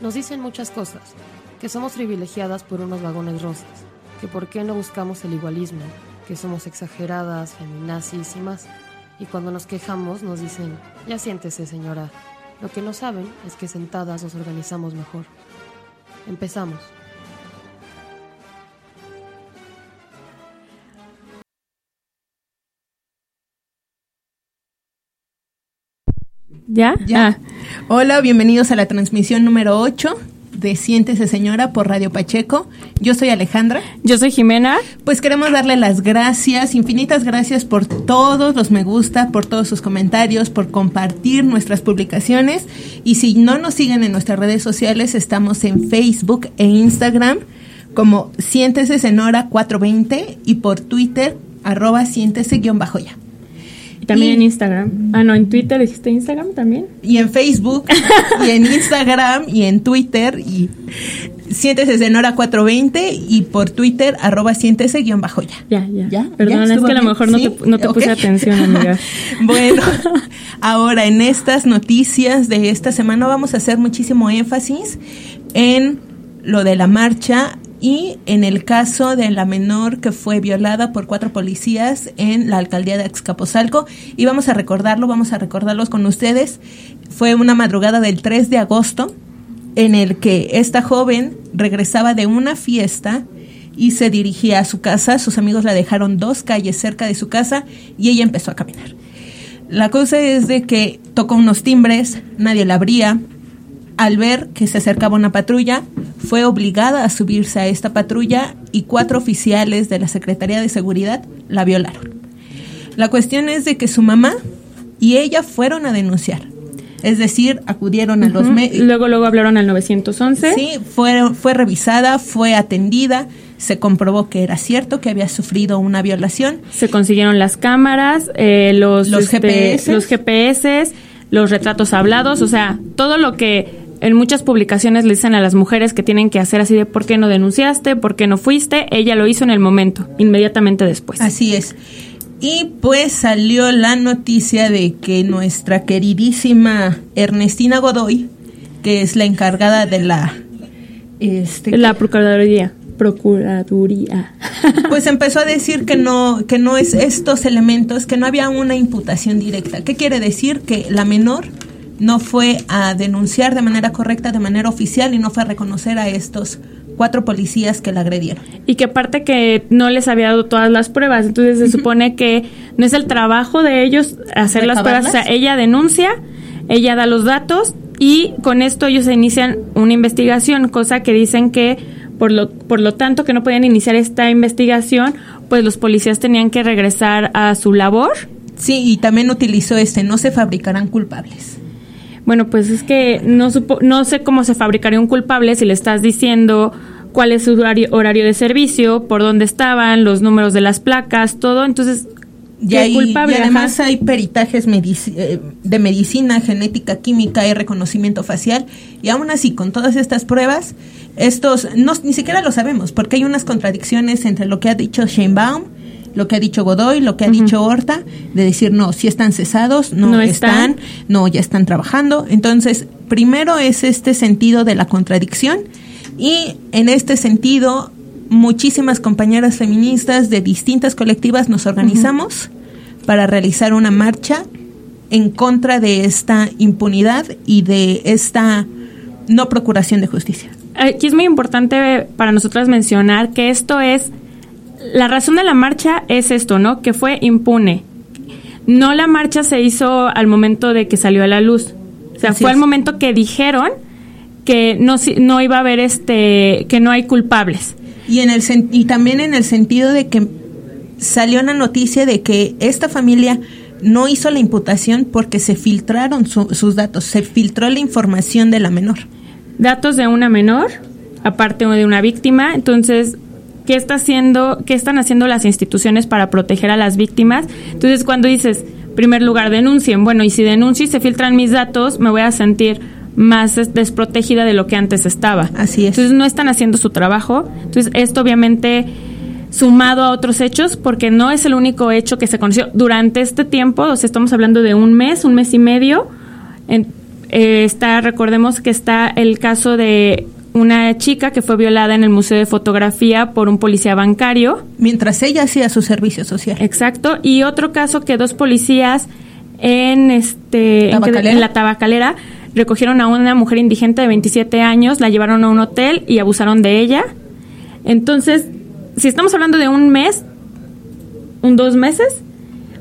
Nos dicen muchas cosas, que somos privilegiadas por unos vagones rosas, que por qué no buscamos el igualismo, que somos exageradas, feminazis y más. Y cuando nos quejamos nos dicen, ya siéntese señora. Lo que no saben es que sentadas nos organizamos mejor. Empezamos. ¿Ya? Ya. Ah. Hola, bienvenidos a la transmisión número 8 de Siéntese Señora por Radio Pacheco. Yo soy Alejandra. Yo soy Jimena. Pues queremos darle las gracias, infinitas gracias por todos los me gusta, por todos sus comentarios, por compartir nuestras publicaciones. Y si no nos siguen en nuestras redes sociales, estamos en Facebook e Instagram como Siéntese Senora 420 y por Twitter arroba siéntese-ya. Y también Y- en Instagram. Ah, no, en Twitter dijiste Instagram también. y en Facebook, y en Instagram, y en Twitter, y siéntese Senora 420, y por Twitter, arroba siéntese guion bajo ya. Ya, ya. ¿Ya? Perdón, ¿Ya? es ¿Estuvo que a lo mejor no ¿Sí? te, no te puse atención, amiga. Bueno, ahora en estas noticias de esta semana vamos a hacer muchísimo énfasis en lo de la marcha y en el caso de la menor que fue violada por cuatro policías en la alcaldía de Azcapotzalco y vamos a recordarlo, vamos a recordarlos con ustedes. Fue una madrugada del 3 de agosto en el que esta joven regresaba de una fiesta y se dirigía a su casa. Sus amigos la dejaron dos calles cerca de su casa y ella empezó a caminar. La cosa es de que tocó unos timbres, nadie la abría. Al ver que se acercaba una patrulla, fue obligada a subirse a esta patrulla y cuatro oficiales de la Secretaría de Seguridad la violaron. La cuestión es de que su mamá y ella fueron a denunciar. Es decir, acudieron a los medios. Luego, luego hablaron al 911. Sí, fue, fue revisada, fue atendida, se comprobó que era cierto que había sufrido una violación. Se consiguieron las cámaras, eh, los, Los este, GPS. los GPS, los retratos hablados, o sea, todo lo que en muchas publicaciones le dicen a las mujeres que tienen que hacer así de por qué no denunciaste, por qué no fuiste, ella lo hizo en el momento, inmediatamente después. Así es. Y pues salió la noticia de que nuestra queridísima Ernestina Godoy, que es la encargada de la... Este, La Procuraduría. Procuraduría. pues empezó a decir que no que no es estos elementos que no había una imputación directa qué quiere decir que la menor no fue a denunciar de manera correcta de manera oficial y no fue a reconocer a estos cuatro policías que la agredieron. Y que aparte que no les había dado todas las pruebas, entonces se supone que no es el trabajo de ellos hacer las pruebas, o sea, ella denuncia, ella da los datos y con esto ellos inician una investigación, cosa que dicen que por lo, por lo tanto que no podían iniciar esta investigación, pues los policías tenían que regresar a su labor. sí y también utilizó este no se fabricarán culpables Bueno, pues es que no, supo- no sé cómo se fabricaría un culpable si le estás diciendo cuál es su horario, horario de servicio, por dónde estaban, los números de las placas, todo. Entonces, Y, ¿qué hay- culpable? y además Ajá. hay peritajes medici- eh, de medicina, genética, química y reconocimiento facial. Y aún así, con todas estas pruebas, estos no, ni siquiera lo sabemos, porque hay unas contradicciones entre lo que ha dicho Sheinbaum, lo que ha dicho Godoy, lo que ha dicho Horta, de decir, no, si están cesados, no, No están, están. no, ya están trabajando. Entonces, primero es este sentido de la contradicción y en este sentido, muchísimas compañeras feministas de distintas colectivas nos organizamos para realizar una marcha en contra de esta impunidad y de esta no procuración de justicia. Aquí es muy importante para nosotras mencionar que esto es, la razón de la marcha es esto, ¿no? Que fue impune. No la marcha se hizo al momento de que salió a la luz. O sea, Así fue al momento que dijeron que no, no iba a haber este, que no hay culpables. Y, en el y también en el sentido de que salió una noticia de que esta familia no hizo la imputación porque se filtraron su- sus datos, se filtró la información de la menor. datos de una menor, aparte de una víctima. Entonces, ¿qué está haciendo, qué están haciendo las instituciones para proteger a las víctimas? Entonces, cuando dices, primer lugar, denuncien, bueno, y si denuncio y se filtran mis datos, me voy a sentir más es- desprotegida de lo que antes estaba. Así es. Entonces, no están haciendo su trabajo. Entonces, esto obviamente sumado a otros hechos, porque no es el único hecho que se conoció durante este tiempo, o sea, estamos hablando de un mes, un mes y medio, en- eh, está, recordemos que está el caso de una chica que fue violada en el Museo de Fotografía por un policía bancario. Mientras ella hacía su servicio social. Exacto. Y otro caso que dos policías en este en, la tabacalera recogieron a una mujer indigente de 27 años, la llevaron a un hotel y abusaron de ella. Entonces, si estamos hablando de un mes, un dos meses,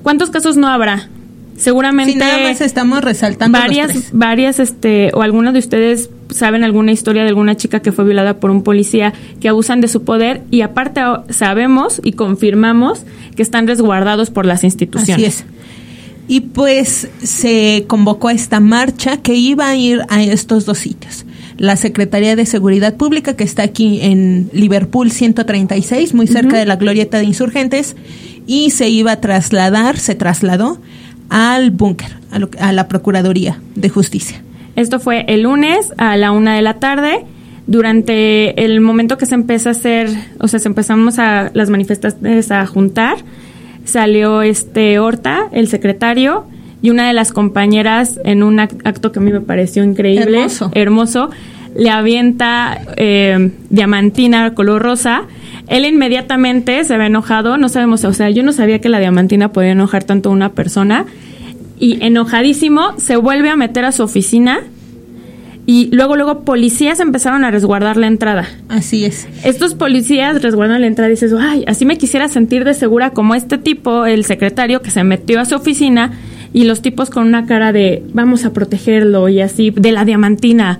¿cuántos casos no habrá? Seguramente. Sí, nada más estamos resaltando. Varias, varias, este, o algunos de ustedes saben alguna historia de alguna chica que fue violada por un policía que abusan de su poder y aparte sabemos y confirmamos que están resguardados por las instituciones. Así es. Y pues se convocó a esta marcha que iba a ir a estos dos sitios. La Secretaría de Seguridad Pública, que está aquí en Liverpool 136, muy cerca de la Glorieta de Insurgentes, y se iba a trasladar, se trasladó al búnker, a, la Procuraduría de Justicia. Esto fue el lunes a la una de la tarde. Durante el momento que se empezó a hacer, o sea, se empezamos a las manifestaciones a juntar, salió este Horta, el secretario, y una de las compañeras en un acto que a mí me pareció increíble, hermoso, le avienta eh, diamantina color rosa. Él inmediatamente se ve enojado, no sabemos, o sea, yo no sabía que la diamantina podía enojar tanto a una persona. Y enojadísimo, se vuelve a meter a su oficina y luego, luego policías empezaron a resguardar la entrada. Así es. Estos policías resguardan la entrada y dices, ay, así me quisiera sentir de segura como este tipo, el secretario que se metió a su oficina y los tipos con una cara de vamos a protegerlo y así, de la diamantina.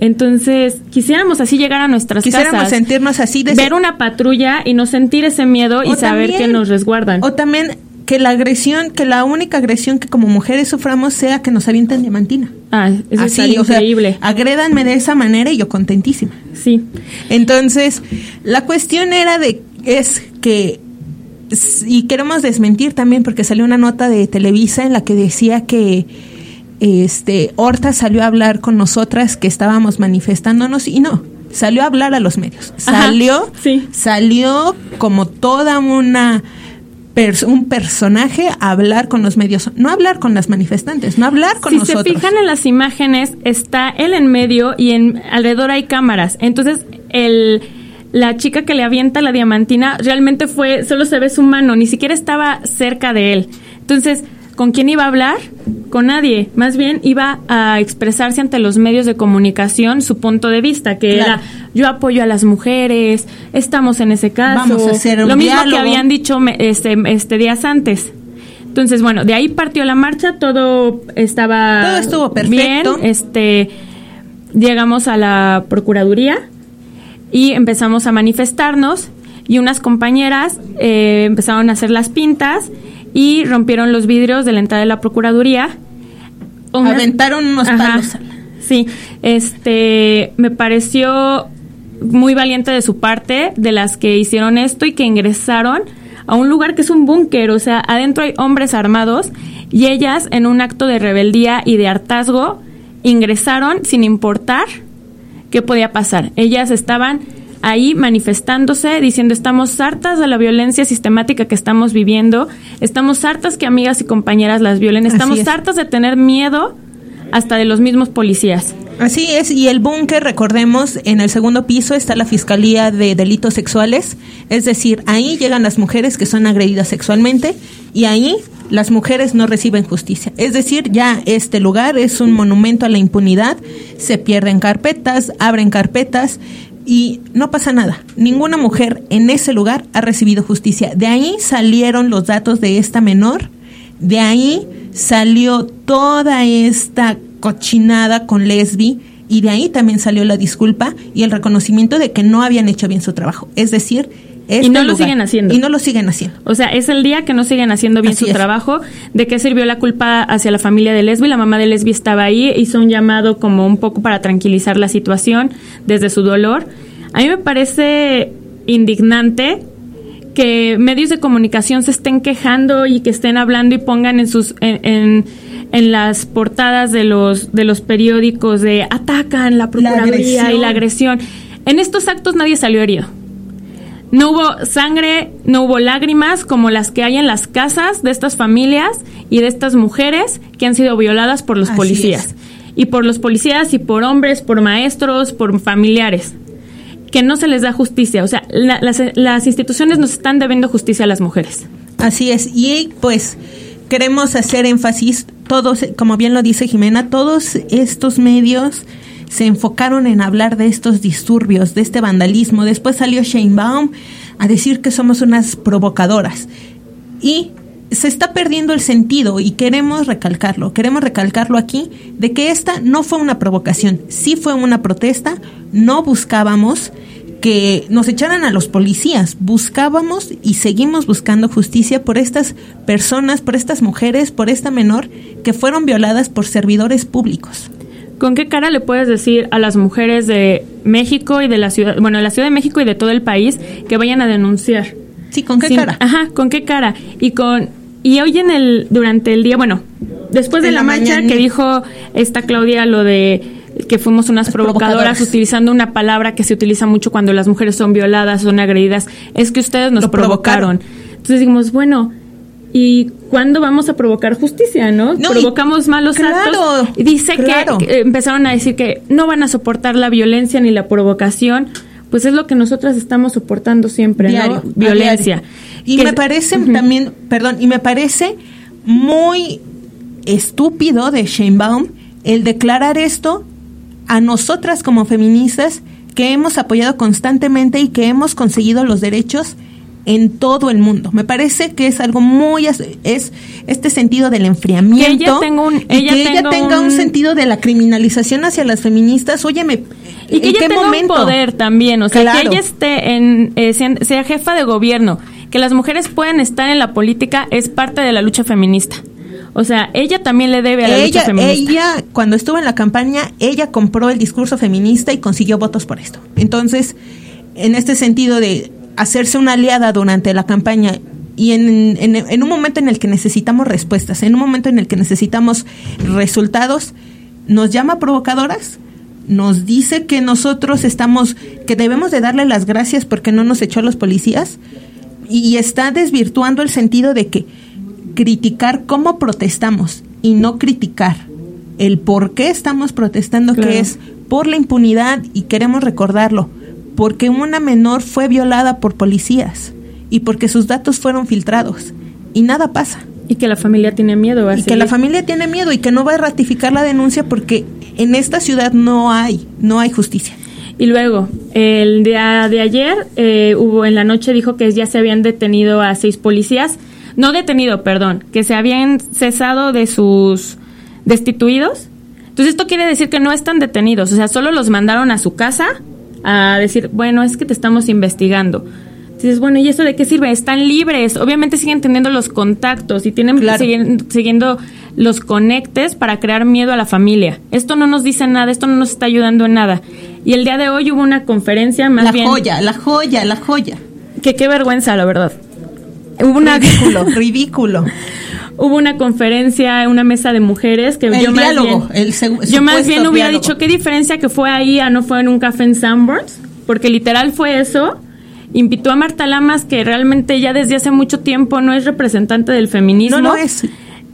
Entonces, quisiéramos así llegar a nuestras quisiéramos sentirnos así. De ver una patrulla y no sentir ese miedo y saber que nos resguardan. O también que la agresión, que la única agresión que como mujeres suframos sea que nos avienten diamantina. Ah, eso es increíble. agrédanme de esa manera y yo contentísima. Sí. Entonces, la cuestión era de, es que, y queremos desmentir también porque salió una nota de Televisa en la que decía que este Horta salió a hablar con nosotras que estábamos manifestándonos y no, salió a hablar a los medios. Salió, sí. salió como toda una un personaje a hablar con los medios, no hablar con las manifestantes, no hablar con nosotros. Si se fijan en las imágenes, está él en medio y en alrededor hay cámaras. Entonces, el la chica que le avienta la diamantina realmente fue, solo se ve su mano, ni siquiera estaba cerca de él. Entonces, ¿Con quién iba a hablar? Con nadie. Más bien iba a expresarse ante los medios de comunicación su punto de vista, que era yo apoyo a las mujeres, estamos en ese caso. Vamos a hacer un Lo mismo que habían dicho este, este días antes. Entonces, bueno, de ahí partió la marcha, todo estaba todo estuvo perfecto. Bien, este llegamos a la procuraduría y empezamos a manifestarnos y unas compañeras eh, empezaron a hacer las pintas y rompieron los vidrios de la entrada de la Procuraduría. Aventaron unos palos. Sí, este, me pareció muy valiente de su parte, de las que hicieron esto y que ingresaron a un lugar que es un búnker, o sea, adentro hay hombres armados y ellas en un acto de rebeldía y de hartazgo ingresaron sin importar qué podía pasar. Ellas estaban ahí manifestándose, diciendo estamos hartas de la violencia sistemática que estamos viviendo, estamos hartas que amigas y compañeras las violen, estamos hartas de tener miedo hasta de los mismos policías. Así es, y el búnker, recordemos, en el segundo piso está la Fiscalía de Delitos Sexuales, es decir, ahí llegan las mujeres que son agredidas sexualmente y ahí las mujeres no reciben justicia. Es decir, ya este lugar es un monumento a la impunidad, se pierden carpetas, abren carpetas y no pasa nada. Ninguna mujer en ese lugar ha recibido justicia. De ahí salieron los datos de esta menor, de ahí salió toda esta cochinada con Lesbi y de ahí también salió la disculpa y el reconocimiento de que no habían hecho bien su trabajo. Es decir, este y no lo siguen haciendo. Y no lo siguen haciendo. O sea, es el día que no siguen haciendo bien su trabajo. ¿De qué sirvió la culpa hacia la familia de Lesbi? La mamá de Lesbi estaba ahí, hizo un llamado como un poco para tranquilizar la situación desde su dolor. A mí me parece indignante que medios de comunicación se estén quejando y que estén hablando y pongan en sus en, en, las portadas de los de los periódicos de atacan la procuraduría y la agresión. En estos actos nadie salió herido. No hubo sangre, no hubo lágrimas como las que hay en las casas de estas familias y de estas mujeres que han sido violadas por los policías. y por los policías y por hombres, por maestros, por familiares, que no se les da justicia. O sea, las, las instituciones nos están debiendo justicia a las mujeres. Así es, y pues queremos hacer énfasis, todos, como bien lo dice Jimena, todos estos medios se enfocaron en hablar de estos disturbios, de este vandalismo. Después salió Shane Baum a decir que somos unas provocadoras. Y se está perdiendo el sentido y queremos recalcarlo, queremos recalcarlo aquí, de que esta no fue una provocación, sí fue una protesta, no buscábamos que nos echaran a los policías, buscábamos y seguimos buscando justicia por estas personas, por estas mujeres, por esta menor que fueron violadas por servidores públicos. ¿Con qué cara le puedes decir a las mujeres de México y de la ciudad, bueno, de la Ciudad de México y de todo el país que vayan a denunciar? Sí, ¿con qué cara? Ajá, ¿con qué cara? Y con y hoy en el durante el día, bueno, después de la, marcha que dijo esta Claudia lo de que fuimos unas provocadoras, utilizando una palabra que se utiliza mucho cuando las mujeres son violadas, son agredidas, es que ustedes nos provocaron. Entonces dijimos, bueno, ¿y cuándo vamos a provocar justicia, no? Provocamos malos actos. Y dice que empezaron a decir que no van a soportar la violencia ni la provocación pues es lo que nosotras estamos soportando siempre, ¿no? Violencia. Y me parece también, perdón, y me parece muy estúpido de Sheinbaum el declarar esto a nosotras como feministas que hemos apoyado constantemente y que hemos conseguido los derechos en todo el mundo. Me parece que es algo muy es este sentido del enfriamiento que ella, tenga un, que ella tenga un, sentido de la criminalización hacia las feministas. Óyeme, y que ella tenga un poder también, o sea, que ella esté en eh, sea jefa de gobierno, que las mujeres puedan estar en la política es parte de la lucha feminista. O sea, ella también le debe a la lucha feminista. Ella, cuando estuvo en la campaña, ella compró el discurso feminista y consiguió votos por esto. Entonces, en este sentido de hacerse una aliada durante la campaña y en, en, un momento en el que necesitamos respuestas, en un momento en el que necesitamos resultados, nos llama provocadoras, nos dice que nosotros estamos, que debemos de darle las gracias porque no nos echó a los policías y está desvirtuando el sentido de que criticar cómo protestamos y no criticar el por qué estamos protestando, que es por la impunidad y queremos recordarlo porque una menor fue violada por policías y porque sus datos fueron filtrados y nada pasa. Y que la familia tiene miedo. y que la familia tiene miedo y que no va a ratificar la denuncia porque en esta ciudad no hay, no hay justicia. Y luego, el día de ayer, eh, hubo en la noche dijo que ya se habían detenido a seis policías, no detenido, perdón, que se habían cesado de sus destituidos. Entonces esto quiere decir que no están detenidos, o sea, solo los mandaron a su casa a decir, bueno, es que te estamos investigando. Dices, bueno, ¿y eso de qué sirve? Están libres. Obviamente siguen teniendo los contactos y tienen siguen, siguiendo los conectes para crear miedo a la familia. Esto no nos dice nada, esto no nos está ayudando en nada. Y el día de hoy hubo una conferencia más la bien... La joya, la joya, la joya. Que qué vergüenza, la verdad. Hubo una... Ridículo, ridículo hubo una conferencia, una mesa de mujeres que el yo diálogo, más bien, el yo más bien hubiera dicho qué diferencia que fue ahí a no fue en un café en Sanborns, porque literal fue eso. Invitó a Marta Lamas, que realmente ya desde hace mucho tiempo no es representante del feminismo. No lo es.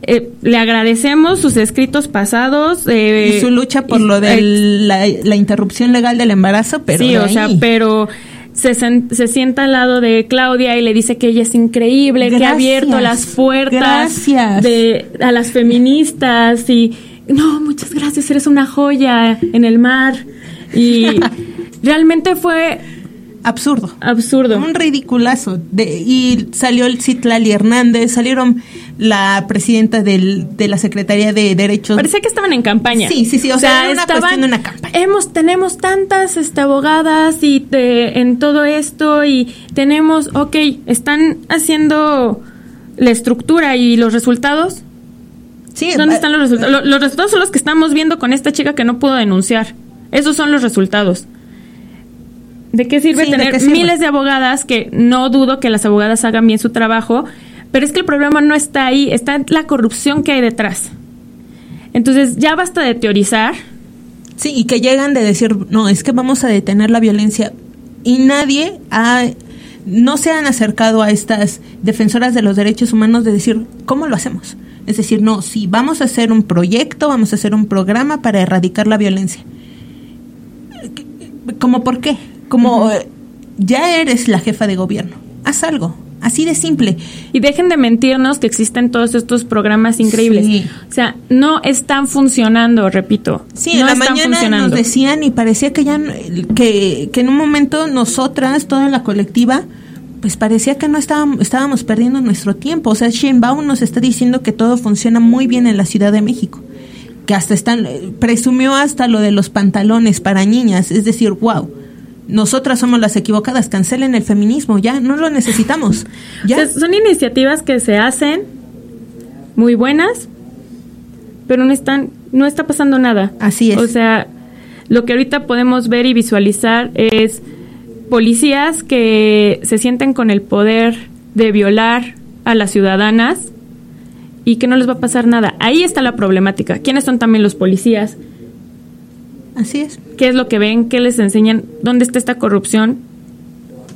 Eh, le agradecemos sus escritos pasados. Eh, y su lucha por lo de la, interrupción legal del embarazo, pero. Sí, o sea, pero se, se, sienta al lado de Claudia y le dice que ella es increíble, que ha abierto las puertas de, a las feministas y no, muchas gracias, eres una joya en el mar. Y realmente fue absurdo. Absurdo. Un ridiculazo. De, y salió el Citlali Hernández, salieron la presidenta del, de la Secretaría de Derechos. Parecía que estaban en campaña. Sí, sí, sí. O, sea, era una cuestión de una campaña. Hemos, tenemos tantas este, abogadas y en todo esto y tenemos, ok, están haciendo la estructura y los resultados. Sí, ¿Dónde eh, están los resultados? los resultados son los que estamos viendo con esta chica que no pudo denunciar. Esos son los resultados. ¿De qué sirve tener miles de abogadas que no dudo que las abogadas hagan bien su trabajo? Pero es que el problema no está ahí, está la corrupción que hay detrás. Entonces ya basta de teorizar. Sí, y que llegan de decir, no, es que vamos a detener la violencia. Y nadie ha no se han acercado a estas defensoras de los derechos humanos de decir, ¿cómo lo hacemos? Es decir, no, sí, vamos a hacer un proyecto, vamos a hacer un programa para erradicar la violencia. ¿Cómo por qué? Como ya eres la jefa de gobierno, haz algo, Así de simple. Y dejen de mentirnos que existen todos estos programas increíbles. O sea, no están funcionando, repito. Sí, en la mañana nos decían y parecía que ya que, que en un momento nosotras, toda la colectiva, pues parecía que no estábamos, estábamos perdiendo nuestro tiempo. O sea, Sheinbaum nos está diciendo que todo funciona muy bien en la Ciudad de México. Que hasta están, presumió hasta lo de los pantalones para niñas. Es decir, wow nosotras somos las equivocadas, cancelen el feminismo, ya, no lo necesitamos. ¿ya? son iniciativas que se hacen muy buenas, pero no están, no está pasando nada. Así es. O sea, lo que ahorita podemos ver y visualizar es policías que se sienten con el poder de violar a las ciudadanas y que no les va a pasar nada. Ahí está la problemática. ¿Quiénes son también los policías? Así es. ¿Qué es lo que ven? ¿Qué les enseñan? ¿Dónde está esta corrupción?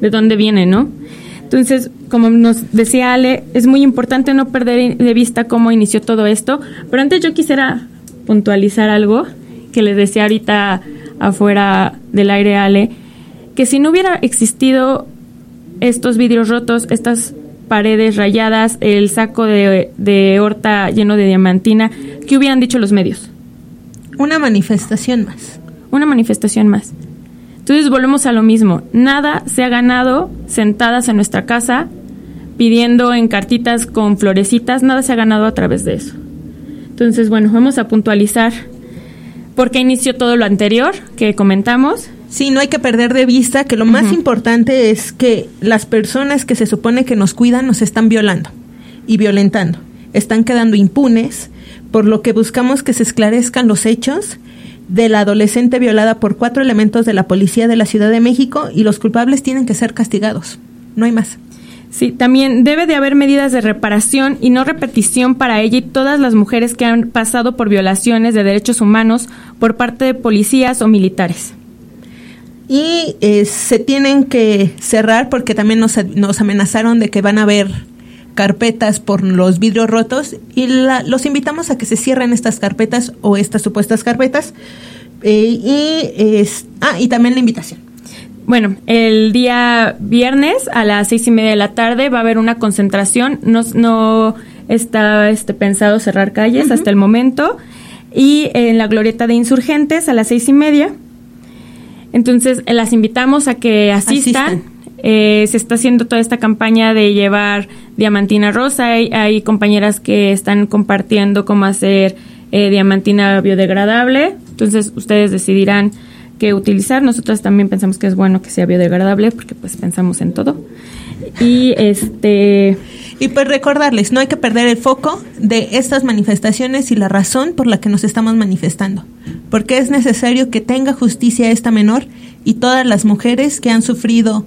¿De dónde viene, no? Entonces, como nos decía Ale, es muy importante no perder de vista cómo inició todo esto. Pero antes yo quisiera puntualizar algo que les decía ahorita afuera del aire Ale, que si no hubiera existido estos vidrios rotos, estas paredes rayadas, el saco de, de horta lleno de diamantina, ¿qué hubieran dicho los medios? Una manifestación más. Una manifestación más. Entonces volvemos a lo mismo. Nada se ha ganado sentadas en nuestra casa pidiendo en cartitas con florecitas, nada se ha ganado a través de eso. Entonces, bueno, vamos a puntualizar por qué inició todo lo anterior que comentamos. Sí, no hay que perder de vista que lo más importante es que las personas que se supone que nos cuidan nos están violando y violentando. Están quedando impunes, por lo que buscamos que se esclarezcan los hechos de la adolescente violada por cuatro elementos de la policía de la Ciudad de México y los culpables tienen que ser castigados. No hay más. Sí, también debe de haber medidas de reparación y no repetición para ella y todas las mujeres que han pasado por violaciones de derechos humanos por parte de policías o militares. Y eh, se tienen que cerrar porque también nos, nos amenazaron de que van a haber carpetas por los vidrios rotos y los invitamos a que se cierren estas carpetas o estas supuestas carpetas. Eh, y, es, ah, y también la invitación. Bueno, el día viernes a las seis y media de la tarde va a haber una concentración. No, no está este, pensado cerrar calles hasta el momento. Y en la glorieta de insurgentes a las seis y media. Entonces, las invitamos a que asistan. Eh, se está haciendo toda esta campaña de llevar diamantina rosa. Hay, compañeras que están compartiendo cómo hacer eh, diamantina biodegradable. Entonces ustedes decidirán qué utilizar. Nosotras también pensamos que es bueno que sea biodegradable porque pues pensamos en todo. Y este y pues recordarles, no hay que perder el foco de estas manifestaciones y la razón por la que nos estamos manifestando, porque es necesario que tenga justicia esta menor y todas las mujeres que han sufrido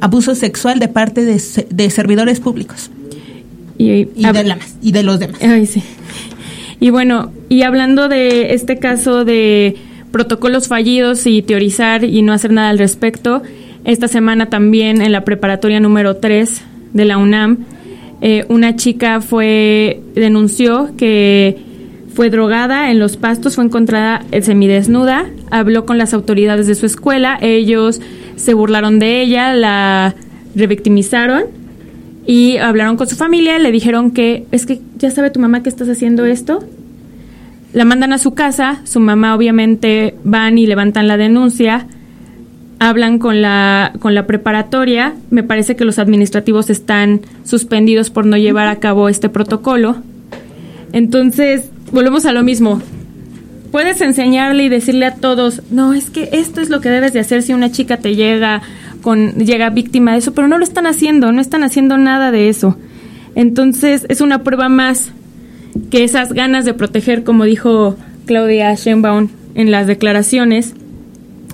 abuso sexual de parte de, servidores públicos y, de los demás. Y bueno, y hablando de este caso de protocolos fallidos y teorizar y no hacer nada al respecto, esta semana también en la preparatoria número 3 de la UNAM, eh, una chica fue denunció que fue drogada en los pastos, fue encontrada semidesnuda, habló con las autoridades de su escuela, ellos se burlaron de ella, la revictimizaron y hablaron con su familia, le dijeron que es que ya sabe tu mamá que estás haciendo esto. La mandan a su casa, su mamá obviamente van y levantan la denuncia, hablan con la con la preparatoria, me parece que los administrativos están suspendidos por no llevar a cabo este protocolo. Entonces, volvemos a lo mismo puedes enseñarle y decirle a todos, no, es que esto es lo que debes de hacer si una chica te llega con llega víctima de eso, pero no lo están haciendo, no están haciendo nada de eso. Entonces, es una prueba más que esas ganas de proteger, como dijo Claudia Schembaum en las declaraciones,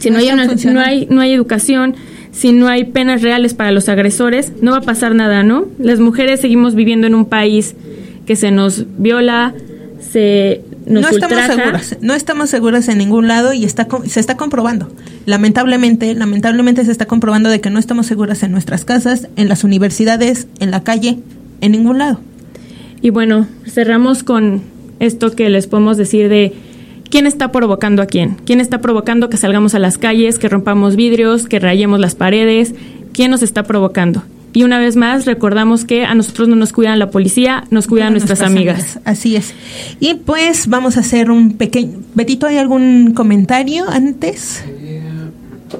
si no, hay no hay no hay educación, si no hay penas reales para los agresores, no va a pasar nada, ¿no? Las mujeres seguimos viviendo en un país que se nos viola, se no estamos seguras, no estamos seguras en ningún lado y está se está comprobando. Lamentablemente, lamentablemente se está comprobando de que no estamos seguras en nuestras casas, en las universidades, en la calle, en ningún lado. Y bueno, cerramos con esto que les podemos decir de quién está provocando a quién. ¿Quién está provocando que salgamos a las calles, que rompamos vidrios, que rayemos las paredes? ¿Quién nos está provocando? Y una vez más, recordamos que a nosotros no nos cuidan la policía, nos cuidan nuestras, amigas. Así es. Y pues vamos a hacer un pequeño... Betito, ¿hay algún comentario antes? Eh,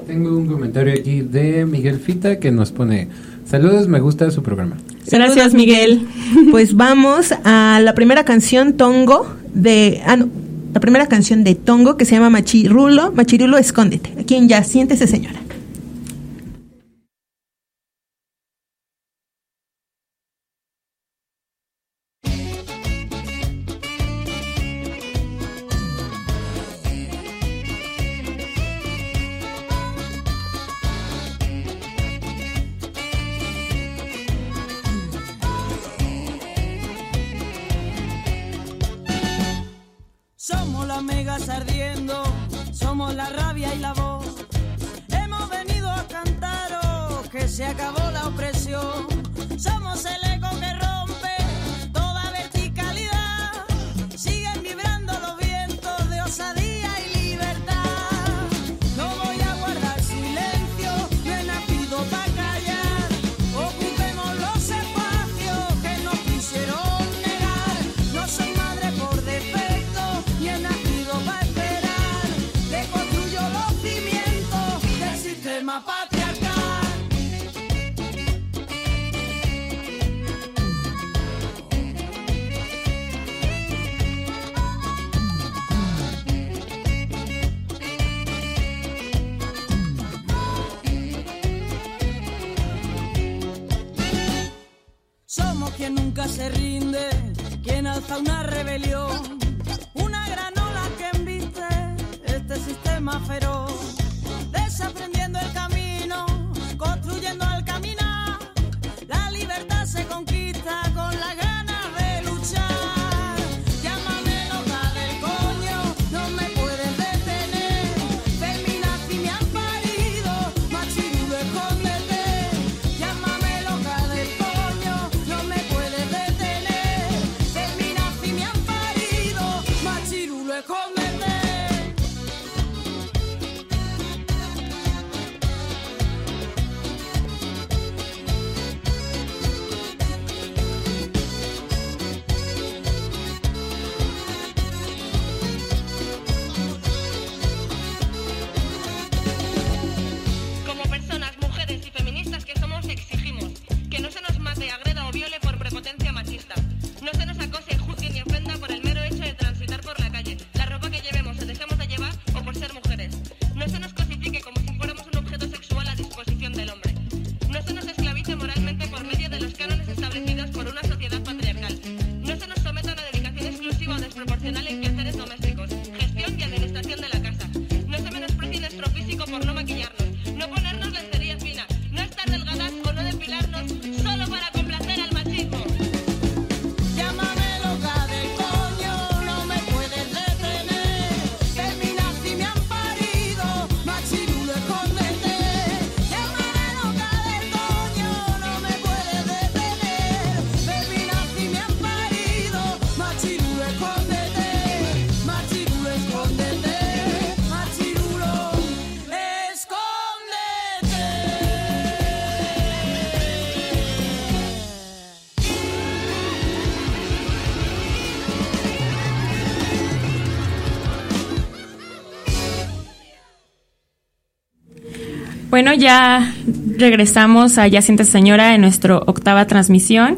tengo un comentario aquí de Miguel Fita que nos pone... Saludos, me gusta su programa. Gracias, Miguel. Pues vamos a la primera canción, Tongo, de... Ah, no, la primera canción de Tongo que se llama Machirulo. Machirulo, escóndete. Aquí en Ya, siéntese, señora. Bueno, ya regresamos a Ya Sientes Señora en nuestra octava transmisión.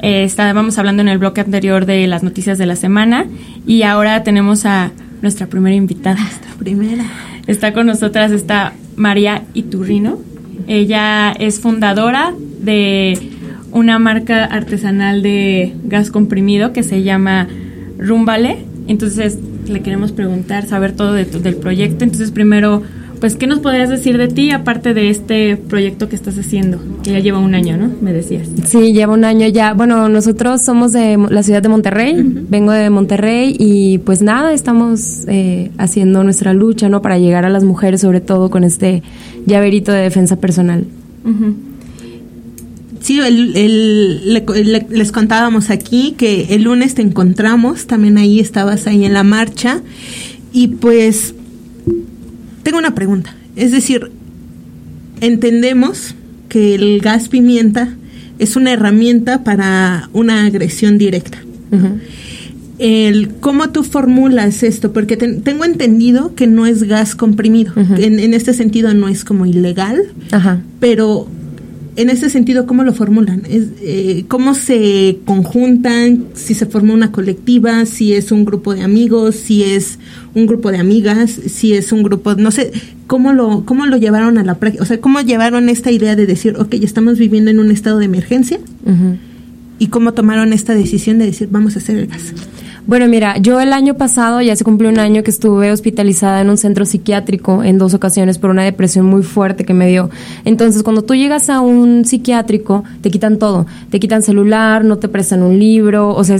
Eh, estábamos hablando en el bloque anterior de las noticias de la semana y ahora tenemos a nuestra primera invitada. Nuestra primera. Está con nosotras está María Iturrino. Ella es fundadora de una marca artesanal de gas comprimido que se llama Rumbale. Entonces le queremos preguntar, saber todo del proyecto. Entonces primero pues, ¿qué nos podrías decir de ti aparte de este proyecto que estás haciendo? Que ya lleva un año, ¿no? Me decías. Sí, lleva un año ya. Bueno, nosotros somos de la ciudad de Monterrey, vengo de Monterrey y pues nada, estamos eh, haciendo nuestra lucha, ¿no? Para llegar a las mujeres, sobre todo con este llaverito de defensa personal. Sí, les contábamos aquí que el lunes te encontramos, también ahí estabas ahí en la marcha y pues tengo una pregunta. Es decir, entendemos que el gas pimienta es una herramienta para una agresión directa. el, ¿Cómo tú formulas esto? Porque tengo entendido que no es gas comprimido. en, en, este sentido no es como ilegal, pero en ese sentido, ¿cómo lo formulan? Es, eh, ¿Cómo se conjuntan? Si se forma una colectiva, si es un grupo de amigos, si es un grupo de amigas, si es un grupo, no sé, ¿cómo lo, cómo lo llevaron a la práctica? O sea, ¿cómo llevaron esta idea de decir, ok, estamos viviendo en un estado de emergencia? ¿Y cómo tomaron esta decisión de decir, vamos a hacer el gas? Bueno, mira, yo el año pasado, ya se cumplió un año que estuve hospitalizada en un centro psiquiátrico en dos ocasiones por una depresión muy fuerte que me dio. Entonces, cuando tú llegas a un psiquiátrico, te quitan todo. Te quitan celular, no te prestan un libro, o sea,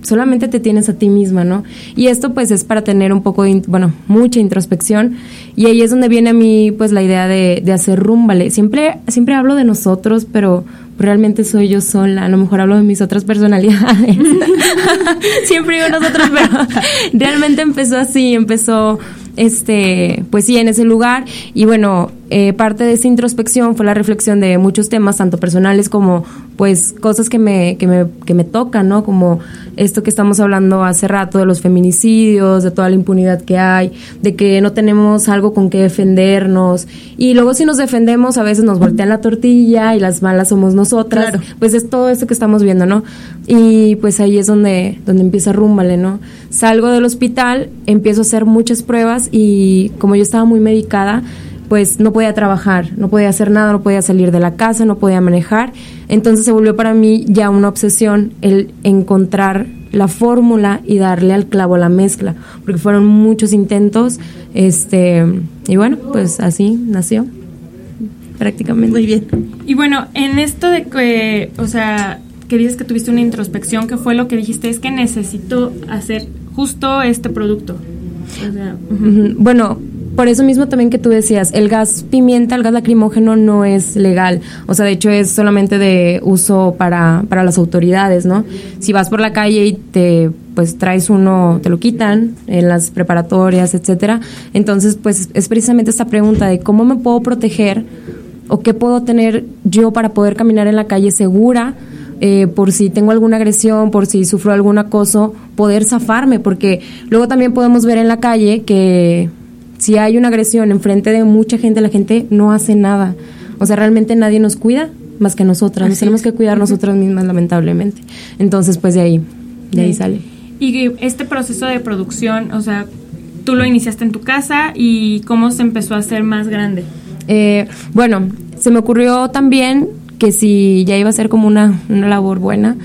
solamente te tienes a ti misma, ¿no? Y esto pues es para tener un poco, de, bueno, mucha introspección y ahí es donde viene a mí pues la idea de, de hacer Rúmbale. Siempre, siempre hablo de nosotros, pero realmente soy yo sola, a lo mejor hablo de mis otras personalidades. Siempre digo nosotros, pero realmente empezó así, empezó este, pues sí, en ese lugar. Y bueno, eh, parte de esa introspección fue la reflexión de muchos temas, tanto personales como pues cosas que me, que me, que me tocan, ¿no? Como esto que estamos hablando hace rato de los feminicidios, de toda la impunidad que hay, de que no tenemos algo con que defendernos. Y luego si nos defendemos, a veces nos voltean la tortilla y las malas somos nosotras. Pues es todo esto que estamos viendo, ¿no? Y pues ahí es donde, donde empieza Rúmbale, ¿no? Salgo del hospital, empiezo a hacer muchas pruebas y como yo estaba muy medicada, pues no podía trabajar, no podía hacer nada, no podía salir de la casa, no podía manejar. Entonces se volvió para mí ya una obsesión el encontrar la fórmula y darle al clavo la mezcla, porque fueron muchos intentos, este, y bueno, pues así nació prácticamente. Muy bien. Y bueno, en esto de que, o sea, que dices que tuviste una introspección, ¿qué fue lo que dijiste? Es que necesito hacer justo este producto. Bueno, por eso mismo también que tú decías, el gas pimienta, el gas lacrimógeno no es legal. O sea, de hecho es solamente de uso para, para las autoridades, ¿no? Si vas por la calle y te pues traes uno, te lo quitan en las preparatorias, etcétera. Entonces, pues es precisamente esta pregunta de cómo me puedo proteger o qué puedo tener yo para poder caminar en la calle segura eh, por si tengo alguna agresión, por si sufro algún acoso, poder zafarme, porque luego también podemos ver en la calle que si hay una agresión enfrente de mucha gente, la gente no hace nada. O sea, realmente nadie nos cuida más que nosotras. Nos tenemos que cuidar nosotras mismas, lamentablemente. Entonces, pues de ahí, de ahí sale. Y este proceso de producción, o sea, tú lo iniciaste en tu casa y cómo se empezó a hacer más grande. Eh, bueno, se me ocurrió también que si ya iba a ser como una, una labor buena,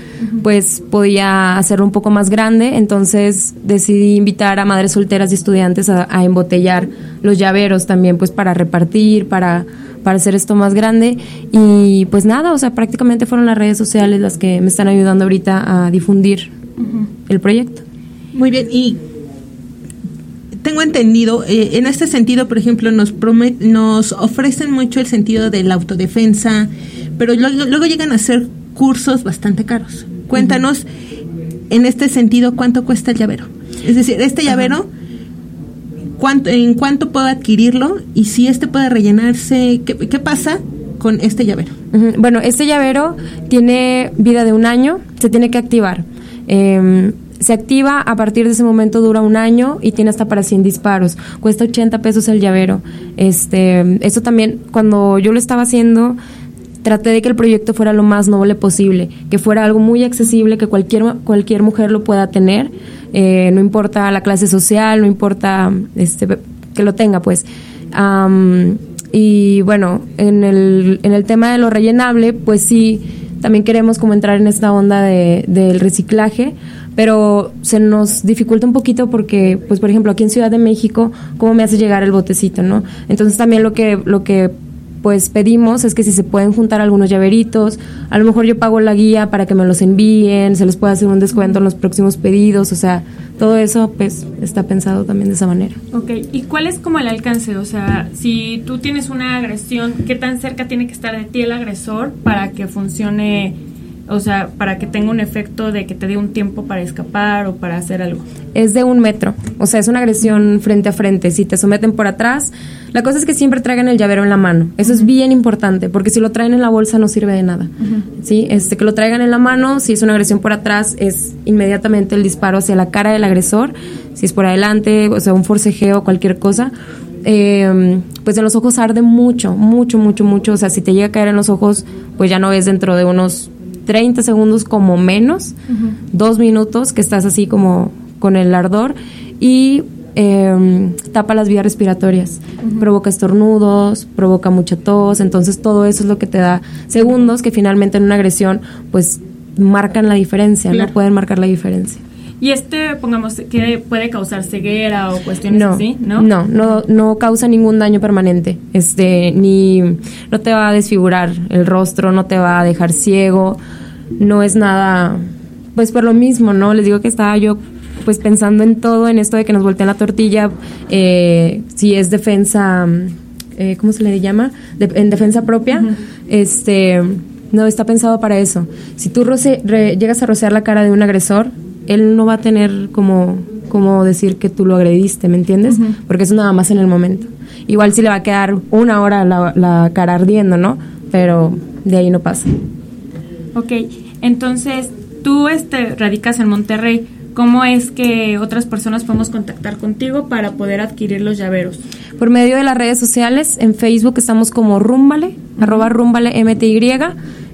pues podía hacerlo un poco más grande. Entonces decidí invitar a madres solteras y estudiantes a, embotellar los llaveros también, pues para repartir, para, para hacer esto más grande. Y pues nada, o sea, prácticamente fueron las redes sociales las que me están ayudando ahorita a difundir el proyecto. Muy bien, y tengo entendido, eh, en este sentido, por ejemplo, nos, nos ofrecen mucho el sentido de la autodefensa, pero luego, llegan a ser cursos bastante caros. Cuéntanos, en este sentido, ¿cuánto cuesta el llavero? Es decir, este llavero, ¿cuánto, ¿en cuánto puedo adquirirlo? Y si este puede rellenarse, ¿qué, pasa con este llavero? Bueno, este llavero tiene vida de un año, se tiene que activar. Eh, se activa a partir de ese momento, dura un año y tiene hasta para 100 disparos. Cuesta 80 pesos el llavero. Este, eso también, cuando yo lo estaba haciendo, traté de que el proyecto fuera lo más noble posible, que fuera algo muy accesible, que cualquier, cualquier mujer lo pueda tener, eh, no importa la clase social, no importa este, que lo tenga, pues. y bueno, en el, en el tema de lo rellenable, pues sí, también queremos como entrar en esta onda de, del reciclaje, pero se nos dificulta un poquito porque, pues, por ejemplo, aquí en Ciudad de México, ¿cómo me hace llegar el botecito, no? Entonces también lo que, lo que pues pedimos es que si se pueden juntar algunos llaveritos, a lo mejor yo pago la guía para que me los envíen, se les puede hacer un descuento en los próximos pedidos, o sea, todo eso pues está pensado también de esa manera. Ok, ¿y cuál es como el alcance? O sea, si tú tienes una agresión, ¿qué tan cerca tiene que estar de ti el agresor para que funcione o sea, para que tenga un efecto de que te dé un tiempo para escapar o para hacer algo. Es de un metro, o sea, es una agresión frente a frente. Si te someten por atrás, la cosa es que siempre traigan el llavero en la mano. Eso es bien importante, porque si lo traen en la bolsa no sirve de nada. ¿sí? Este, que lo traigan en la mano, si es una agresión por atrás, es inmediatamente el disparo hacia la cara del agresor. Si es por adelante, o sea, un forcejeo, cualquier cosa. Eh, pues en los ojos arde mucho, mucho, mucho, mucho. O sea, si te llega a caer en los ojos, pues ya no ves dentro de unos 30 segundos como menos, dos minutos que estás así como con el ardor y em, tapa las vías respiratorias, provoca estornudos, provoca mucha tos, entonces todo eso es lo que te da segundos que finalmente en una agresión pues marcan la diferencia, no pueden marcar la diferencia. Y este, pongamos, que puede causar ceguera o cuestiones así, ¿no? No, no, no causa ningún daño permanente. Este, ni no te va a desfigurar el rostro, no te va a dejar ciego, no es nada, pues por lo mismo, ¿no? Les digo que estaba yo pues pensando en todo, en esto de que nos voltean la tortilla, eh, si es defensa, eh, ¿cómo se le llama? en defensa propia, este, no está pensado para eso. Si tú llegas a rociar la cara de un agresor, él no va a tener como, como decir que tú lo agrediste, ¿me entiendes? Porque eso nada más en el momento. Igual si le va a quedar una hora la, la cara ardiendo, ¿no? Pero de ahí no pasa. Ok, entonces tú este, radicas en Monterrey. ¿Cómo es que otras personas podemos contactar contigo para poder adquirir los llaveros? Por medio de las redes sociales, en Facebook estamos como Rúmbale, arroba Rúmbale MTY,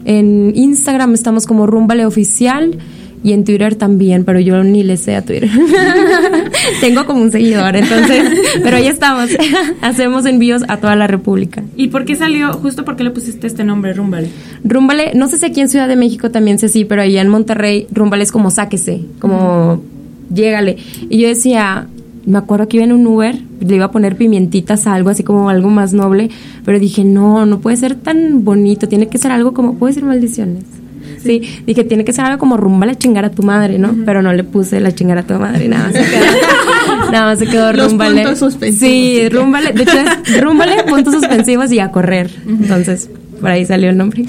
en Instagram estamos como Rúmbale Oficial y en Twitter también, pero yo ni le sé a Twitter. Tengo como un seguidor, entonces, pero ahí estamos. Hacemos envíos a toda la República. ¿Y por qué salió, justo por qué le pusiste este nombre, Rúmbale? Rúmbale, no sé si aquí en Ciudad de México también sé así, pero allá en Monterrey, Rúmbale es como sáquese, como llégale. Y yo decía, me acuerdo que iba en un Uber, le iba a poner pimientitas a algo así como algo más noble, pero dije, no, no puede ser tan bonito, tiene que ser algo como, puede ser maldiciones. Sí, dije, tiene que ser algo como rumba la chingar a tu madre, ¿no? Pero no le puse la chingar a tu madre, nada más se quedó, nada más se quedó rúmbale. puntos suspensivos. Sí, rúmbale, de hecho es rúmbale, puntos suspensivos y a correr. Entonces, por ahí salió el nombre.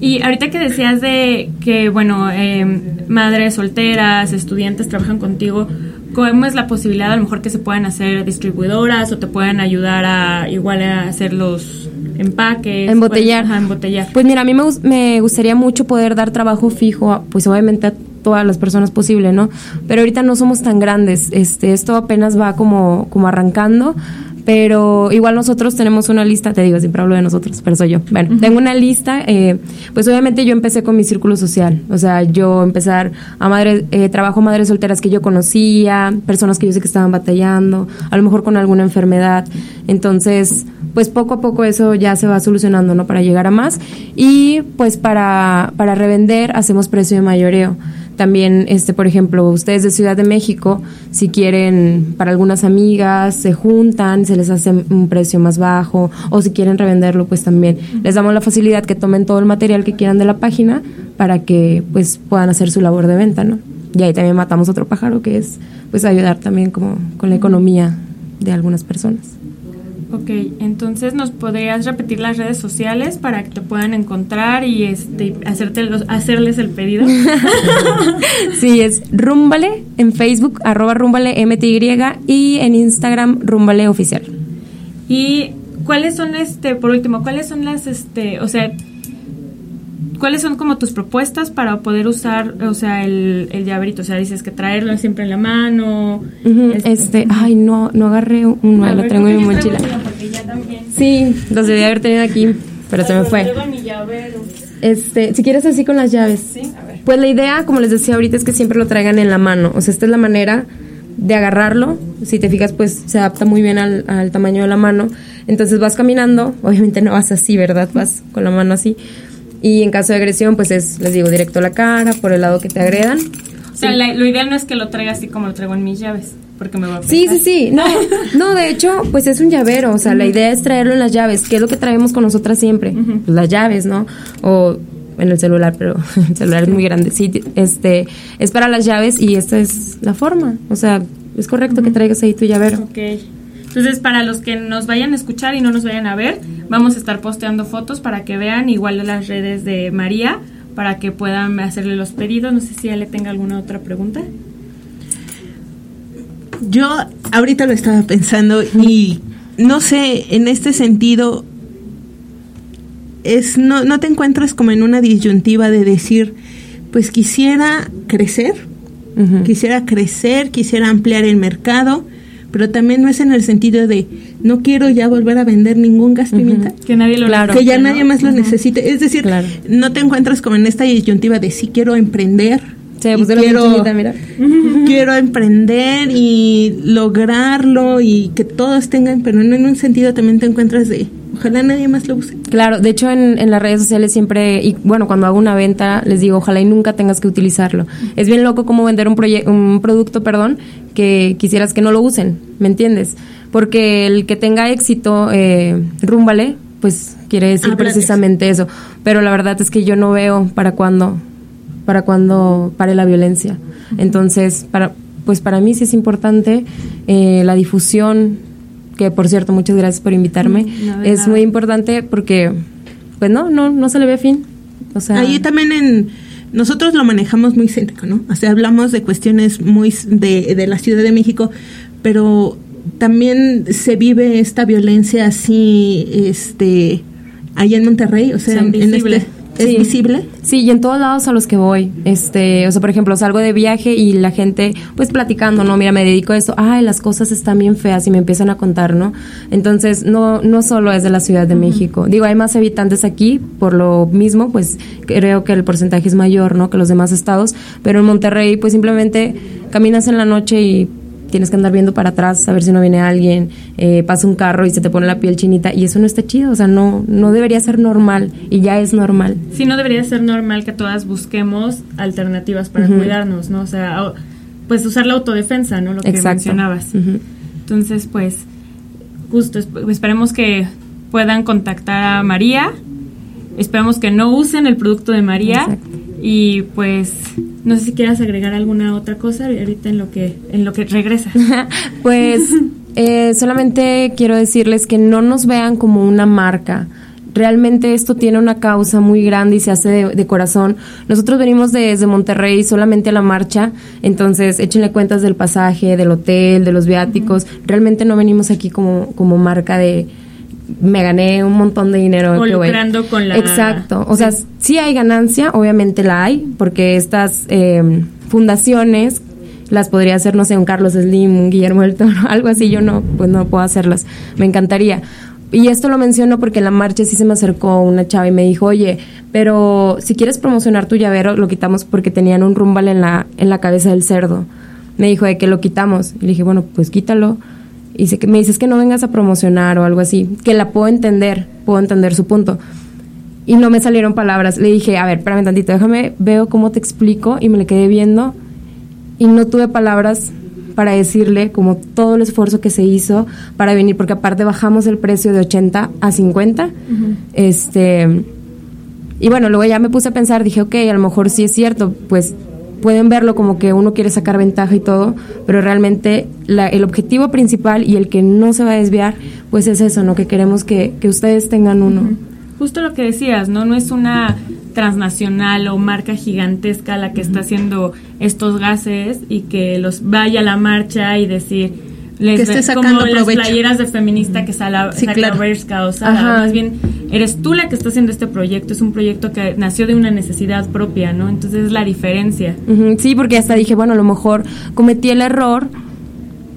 Y ahorita que decías de que, bueno, eh, madres solteras, estudiantes trabajan contigo, ¿cómo es la posibilidad a lo mejor que se puedan hacer distribuidoras o te puedan ayudar a igual a hacer los empaques. Embotellar. Pues, embotellar. Pues mira, a mí me, me gustaría mucho poder dar trabajo fijo, pues obviamente a todas las personas posible, ¿no? Pero ahorita no somos tan grandes, este, esto apenas va como, como arrancando, pero igual nosotros tenemos una lista, te digo, siempre hablo de nosotros, pero soy yo. Bueno, tengo una lista, eh, pues obviamente yo empecé con mi círculo social, o sea, yo empezar a madre, eh, trabajo madres solteras que yo conocía, personas que yo sé que estaban batallando, a lo mejor con alguna enfermedad, entonces, pues poco a poco eso ya se va solucionando, ¿no? Para llegar a más y pues para, para revender hacemos precio de mayoreo. También, este, por ejemplo, ustedes de Ciudad de México, si quieren para algunas amigas, se juntan, se les hace un precio más bajo, o si quieren revenderlo, pues también les damos la facilidad que tomen todo el material que quieran de la página para que pues puedan hacer su labor de venta, ¿no? Y ahí también matamos otro pájaro que es pues ayudar también como con la economía de algunas personas. Ok, entonces nos podrías repetir las redes sociales para que te puedan encontrar y este hacerte los, hacerles el pedido. sí, es Rúmbale en Facebook, arroba Rúmbale MTY y en Instagram Rúmbale Oficial. Y cuáles son este, por último, cuáles son las este, o sea, ¿cuáles son como tus propuestas para poder usar, o sea, el, el llaverito? O sea, dices que traerlo siempre en la mano. este, este, ay, no, no agarré uno, lo tengo en mi mochila. Sí, los debía haber tenido aquí, pero se me fue. Este, si quieres así con las llaves. Sí, a ver. Pues la idea, como les decía ahorita, es que siempre lo traigan en la mano. O sea, esta es la manera de agarrarlo. Si te fijas, pues se adapta muy bien al, al tamaño de la mano. Entonces vas caminando, obviamente no vas así, ¿verdad? Vas con la mano así y en caso de agresión, pues es, les digo, directo a la cara, por el lado que te agredan. sea, la- lo ideal no es que lo traiga así como lo traigo en mis llaves, porque me va a Sí, sí, sí. No, no, de hecho, pues es un llavero. O sea, la idea es traerlo en las llaves. ¿Qué es lo que traemos con nosotras siempre? Pues las llaves, ¿no? O en el celular, pero el celular es muy grande. Sí, este, es para las llaves y esta es la forma. O sea, es correcto que traigas ahí tu llavero. Ok. Entonces, para los que nos vayan a escuchar y no nos vayan a ver, vamos a estar posteando fotos para que vean igual de las redes de María, para que puedan hacerle los pedidos. No sé si le tenga alguna otra pregunta. Yo ahorita lo estaba pensando y no sé, en este sentido, es no, no te encuentras como en una disyuntiva de decir, pues quisiera crecer, quisiera crecer, quisiera ampliar el mercado, pero también no es en el sentido de no quiero ya volver a vender ningún gas pimienta. Que nadie lo Claro. Que ya nadie más lo necesite. Es decir, Claro. no te encuentras como en esta disyuntiva de sí quiero emprender. Y puso la quiero, chinita, mira. quiero emprender y lograrlo y que todos tengan, pero no en un sentido también te encuentras de ojalá nadie más lo use. Claro, de hecho en, en las redes sociales siempre, y bueno, cuando hago una venta les digo, ojalá y nunca tengas que utilizarlo. Es bien loco como vender un, un producto, perdón, que quisieras que no lo usen, ¿me entiendes? Porque el que tenga éxito, eh, rúmbale, pues quiere decir Habla de precisamente eso. Pero la verdad es que yo no veo para cuándo, para cuándo pare la violencia. Entonces, para, pues para mí sí es importante eh, la difusión, que por cierto, muchas gracias por invitarme. No, es nada. muy importante porque, pues no, no, no se le ve fin. O sea, Ahí también en nosotros lo manejamos muy céntrico, ¿no? O sea, hablamos de cuestiones muy de, de la Ciudad de México, pero también se vive esta violencia así, este, allá en Monterrey, o sea, en este, es Sí. visible. Sí, y en todos lados a los que voy, este, o sea, por ejemplo, salgo de viaje y la gente, pues platicando, no, mira, me dedico a eso, ay, las cosas están bien feas y me empiezan a contar, ¿no? Entonces, no, no solo es de la Ciudad de México, digo, hay más habitantes aquí, por lo mismo, pues creo que el porcentaje es mayor, ¿no? Que los demás estados, pero en Monterrey, pues simplemente caminas en la noche y tienes que andar viendo para atrás a ver si no viene alguien, eh, pasa un carro y se te pone la piel chinita y eso no está chido, o sea, no, no debería ser normal y ya es normal. Sí, no debería ser normal que todas busquemos alternativas para cuidarnos, ¿no? O sea, pues usar la autodefensa, ¿no? Lo que Exacto. mencionabas. Entonces, pues, justo, esp- esperemos que puedan contactar a María. Esperemos que no usen el producto de María. Exacto. Y pues, no sé si quieras agregar alguna otra cosa ahorita en lo que, en lo que regresa. Pues eh, solamente quiero decirles que no nos vean como una marca. Realmente esto tiene una causa muy grande y se hace de, de corazón. Nosotros venimos desde Monterrey solamente a la marcha, entonces échenle cuentas del pasaje, del hotel, de los viáticos. Realmente no venimos aquí como, como marca de me gané un montón de dinero. O lucrando con la- Exacto. O sea, sí hay ganancia, obviamente la hay, porque estas eh, fundaciones las podría hacer, no sé, un Carlos Slim, un Guillermo del Toro, algo así, yo no, pues no puedo hacerlas, me encantaría. Y esto lo menciono porque en la marcha sí se me acercó una chava y me dijo, oye, pero si quieres promocionar tu llavero, lo quitamos porque tenían un rumbal en la, en la cabeza del cerdo. Me dijo de que lo quitamos. Y le dije, bueno, pues quítalo. Y que me dices que no vengas a promocionar o algo así, que la puedo entender, puedo entender su punto. Y no me salieron palabras. Le dije, a ver, espérame tantito, déjame, veo cómo te explico. Y me le quedé viendo y no tuve palabras para decirle como todo el esfuerzo que se hizo para venir, porque aparte bajamos el precio de 80 a 50. Este. Y bueno, luego ya me puse a pensar, dije, ok, a lo mejor sí es cierto, pues pueden verlo como que uno quiere sacar ventaja y todo, pero realmente la- el objetivo principal y el que no se va a desviar, pues es eso, ¿no? Que queremos que, que ustedes tengan uno. Justo lo que decías, ¿no? No es una transnacional o marca gigantesca la que está haciendo estos gases y que los vaya a la marcha y decir les Que esté sacando como las provecho. playeras de feminista que sala, Sí, claro. Bershka o Ajá. más bien eres tú la que está haciendo este proyecto, es un proyecto que nació de una necesidad propia, ¿no? Entonces es la diferencia. Sí, porque hasta dije, bueno, a lo mejor cometí el error,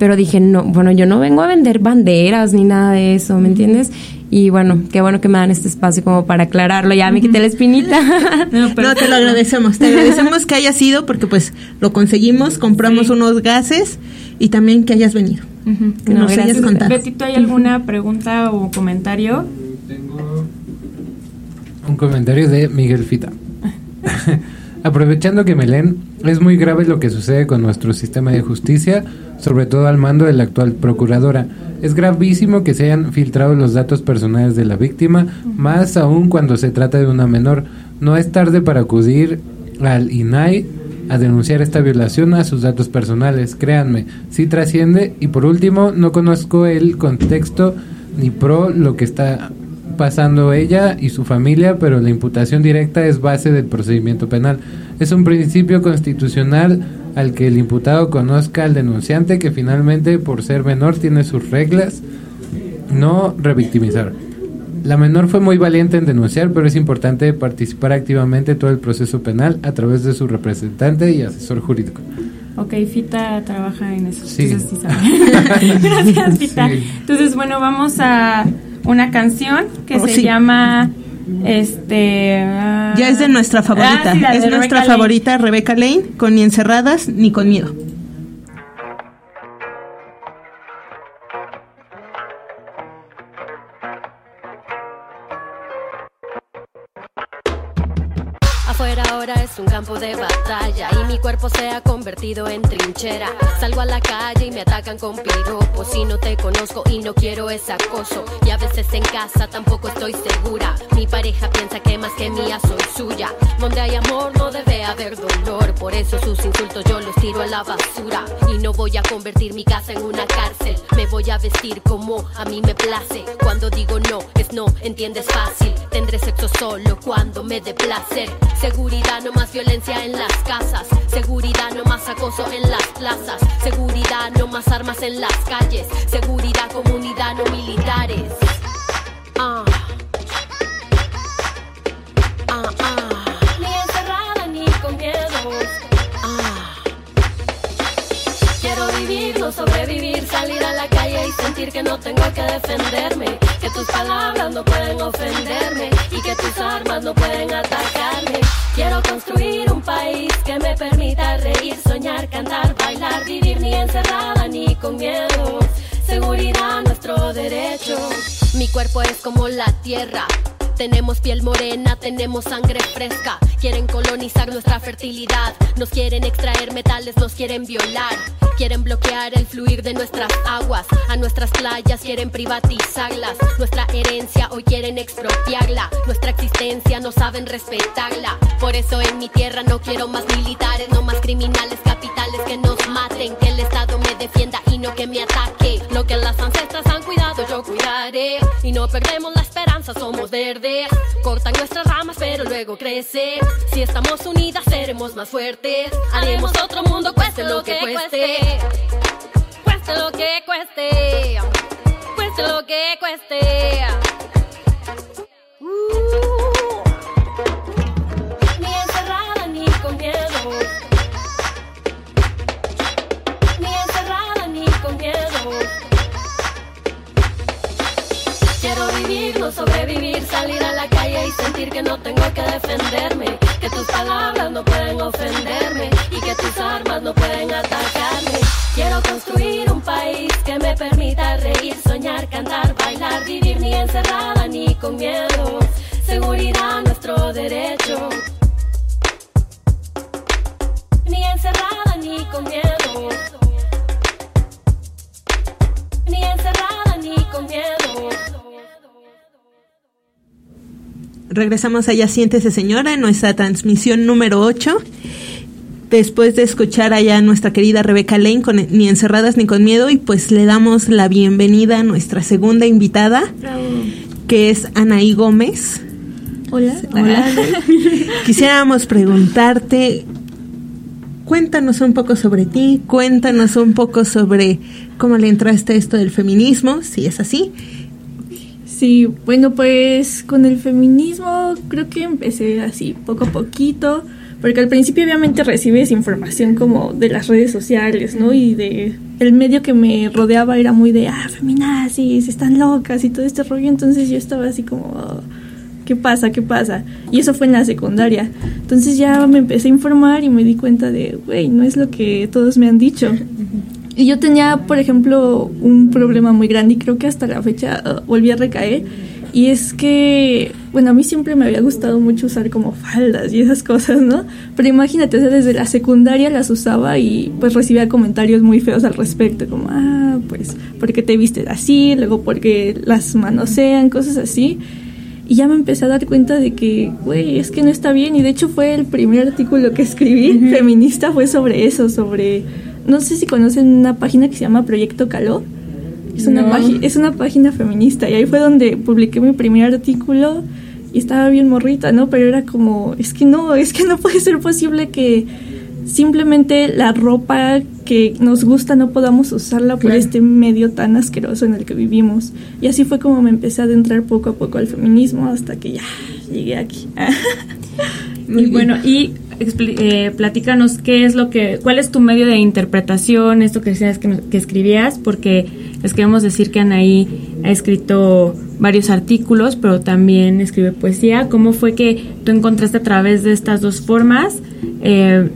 pero dije, no, bueno, yo no vengo a vender banderas ni nada de eso, ¿me entiendes? Y bueno, qué bueno que me dan este espacio como para aclararlo, ya me quité la espinita. No, pero- No, te lo agradecemos. Te agradecemos que hayas ido porque pues lo conseguimos, compramos Sí. unos gases y también que hayas venido. Que No, nos hayas gracias. contado. Betito, ¿hay alguna pregunta o comentario? Tengo un comentario de Miguel Fita. Aprovechando que me leen, es muy grave lo que sucede con nuestro sistema de justicia, sobre todo al mando de la actual procuradora. Es gravísimo que se hayan filtrado los datos personales de la víctima, más aún cuando se trata de una menor. No es tarde para acudir al INAI a denunciar esta violación a sus datos personales. Créanme, sí trasciende. Y por último, no conozco el contexto ni pro lo que está pasando ella y su familia, pero la imputación directa es base del procedimiento penal. Es un principio constitucional al que el imputado conozca al denunciante que finalmente por ser menor tiene sus reglas, no revictimizar. La menor fue muy valiente en denunciar, pero es importante participar activamente en todo el proceso penal a través de su representante y asesor jurídico. Ok, Fita trabaja en eso. Sí. Entonces, sí sabe. Gracias, Fita. Sí. Entonces, bueno, vamos a una canción que Oh, se sí. llama este ah, Ya es de nuestra favorita. ah, sí, de es Rebecca nuestra Lane. favorita Rebeca Lane con Ni encerradas ni con miedo. Afuera ahora es un campo de batalla cuerpo se ha convertido en trinchera. Salgo a la calle y me atacan con piropos y no te conozco y no quiero ese acoso. Y a veces en casa tampoco estoy segura. Mi pareja piensa que más que mía soy suya. Donde hay amor no debe haber dolor. Por eso sus insultos yo los tiro a la basura. Y no voy a convertir mi casa en una cárcel. Me voy a vestir como a mí me place. Cuando digo no, es no, entiendes fácil. Tendré sexo solo cuando me dé placer. Seguridad, no más violencia en las casas. Seguridad, no más acoso en las plazas. Seguridad, no más armas en las calles. Seguridad, comunidad, no militares. Ah. Ah, ah. Ni encerrada ni con miedo. Ah. Quiero vivir, no sobrevivir, salir a la calle y sentir que no tengo que defenderme, que tus palabras no pueden ofenderme y que tus armas no pueden atacarme. Quiero construir un país que me permita reír, soñar, cantar, bailar, vivir ni encerrada ni con miedo. Seguridad, nuestro derecho. Mi cuerpo es como la tierra. Tenemos piel morena, tenemos sangre fresca. Quieren colonizar nuestra fertilidad. Nos quieren extraer metales, nos quieren violar. Quieren bloquear el fluir de nuestras aguas. A nuestras playas quieren privatizarlas. Nuestra herencia hoy quieren expropiarla. Nuestra existencia no saben respetarla. Por eso en mi tierra no quiero más militares, no más criminales capitales que nos maten. Que el Estado me defienda y no que me ataque. Lo que las ancestras han cuidado, yo cuidaré. Y no perdemos la esperanza, somos verdes. Cortan nuestras ramas, pero luego crecen. Si estamos unidas, seremos más fuertes. Haremos otro mundo, cueste lo que cueste. Cueste lo que cueste. Cueste lo que cueste. Uh. Ni encerrada ni con miedo. Ni encerrada ni con miedo. Quiero vivir, sobrevivir, salir a la calle y sentir que no tengo que defenderme, que tus palabras no pueden ofenderme y que tus armas no pueden atacarme. Quiero construir un país que me permita reír, soñar, cantar, bailar, vivir ni encerrada ni con miedo. Seguridad, nuestro derecho. Ni encerrada ni con miedo. Ni encerrada ni con miedo. Regresamos allá, siéntese señora, en nuestra transmisión número 8. Después de escuchar allá a nuestra querida Rebeca Lane con Ni encerradas ni con miedo y pues le damos la bienvenida a nuestra segunda invitada, que es Anaí Gómez. Hola. Hola. Quisiéramos preguntarte, cuéntanos un poco sobre ti, cuéntanos un poco sobre cómo le entraste a esto del feminismo, si es así. Sí, bueno, pues con el feminismo creo que empecé así poco a poquito, porque al principio obviamente recibes información como de las redes sociales, ¿no? Y de el medio que me rodeaba era muy de, ah, feminazis, están locas y todo este rollo, entonces yo estaba así como, "Oh, ¿qué pasa? ¿Qué pasa? Y eso fue en la secundaria. Entonces ya me empecé a informar y me di cuenta de, güey, no es lo que todos me han dicho. Y yo tenía, por ejemplo, un problema muy grande y creo que hasta la fecha uh, volví a recaer. Y es que, bueno, a mí siempre me había gustado mucho usar como faldas y esas cosas, ¿no? Pero imagínate, o sea, desde la secundaria las usaba y pues recibía comentarios muy feos al respecto, como, ah, pues, porque te vistes así, luego porque las manosean, cosas así. Y ya me empecé a dar cuenta de que, güey, es que no está bien. Y de hecho fue el primer artículo que escribí feminista, fue sobre eso, sobre, no sé si conocen una página que se llama Proyecto Caló es una, es una página feminista y ahí fue donde publiqué mi primer artículo y estaba bien morrita, ¿no? Pero era como, es que no, es que no puede ser posible que simplemente la ropa que nos gusta no podamos usarla por este medio tan asqueroso en el que vivimos. Y así fue como me empecé a adentrar poco a poco al feminismo hasta que ya llegué aquí. y bueno, y eh, platícanos qué es lo que, cuál es tu medio de interpretación, esto que decías que, escribías, porque les queremos decir que Anaí ha escrito varios artículos, pero también escribe poesía. ¿Cómo fue que tú encontraste a través de estas dos formas, eh,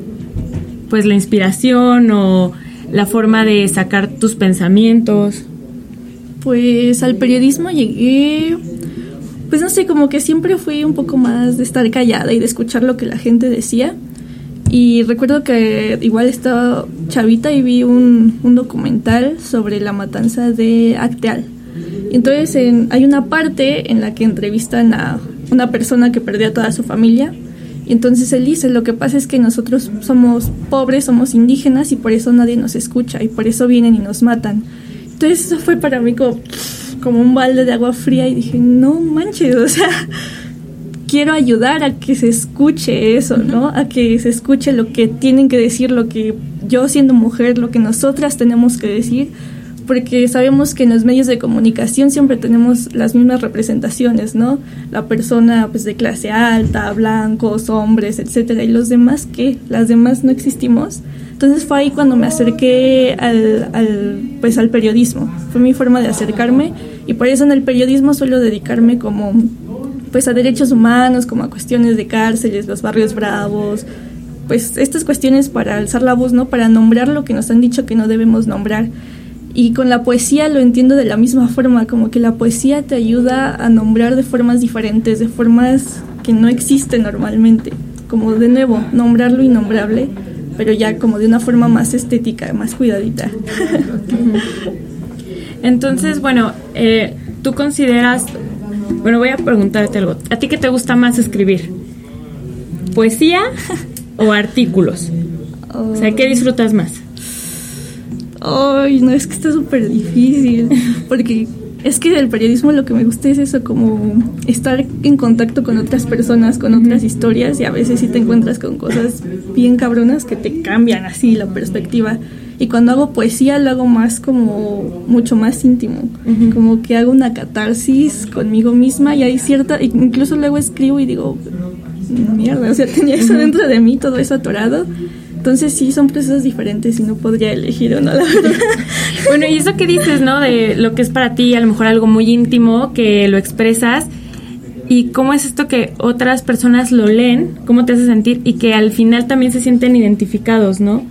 pues la inspiración o la forma de sacar tus pensamientos? Pues al periodismo llegué, pues no sé, como que siempre fui un poco más de estar callada y de escuchar lo que la gente decía. Y recuerdo que igual estaba chavita y vi un, un documental sobre la matanza de Acteal. Entonces hay una parte en la que entrevistan a una persona que perdió a toda su familia. Y entonces él dice, lo que pasa es que nosotros somos pobres, somos indígenas y por eso nadie nos escucha y por eso vienen y nos matan. Entonces eso fue para mí como, como un balde de agua fría y dije, no manches, o sea, quiero ayudar a que se escuche eso, ¿no? A que se escuche lo que tienen que decir, lo que yo siendo mujer, lo que nosotras tenemos que decir, porque sabemos que en los medios de comunicación siempre tenemos las mismas representaciones, ¿no? La persona pues de clase alta, blancos, hombres, etcétera, y los demás que las demás no existimos. Entonces fue ahí cuando me acerqué al, al, pues al periodismo. Fue mi forma de acercarme y por eso en el periodismo suelo dedicarme como pues a derechos humanos, como a cuestiones de cárceles, los barrios bravos, pues estas cuestiones para alzar la voz, ¿no? Para nombrar lo que nos han dicho que no debemos nombrar. Y con la poesía lo entiendo de la misma forma, como que la poesía te ayuda a nombrar de formas diferentes, de formas que no existen normalmente. Como de nuevo, nombrar lo innombrable, pero ya como de una forma más estética, más cuidadita. Entonces, bueno, eh, tú consideras bueno, voy a preguntarte algo. ¿A ti qué te gusta más escribir? ¿Poesía o artículos? O sea, ¿qué disfrutas más? Ay, no, es que está súper difícil. Porque es que del periodismo lo que me gusta es eso, como estar en contacto con otras personas, con otras historias, y a veces sí te encuentras con cosas bien cabronas que te cambian así la perspectiva. Y cuando hago poesía lo hago más como mucho más íntimo, como que hago una catarsis conmigo misma y hay cierta, incluso luego escribo y digo, mierda, o sea, tenía eso dentro de mí, todo eso atorado. Entonces sí, son procesos diferentes y no podría elegir uno, la verdad. bueno, y eso que dices, ¿no? De lo que es para ti a lo mejor algo muy íntimo, que lo expresas, y cómo es esto que otras personas lo leen, cómo te hace sentir y que al final también se sienten identificados, ¿no?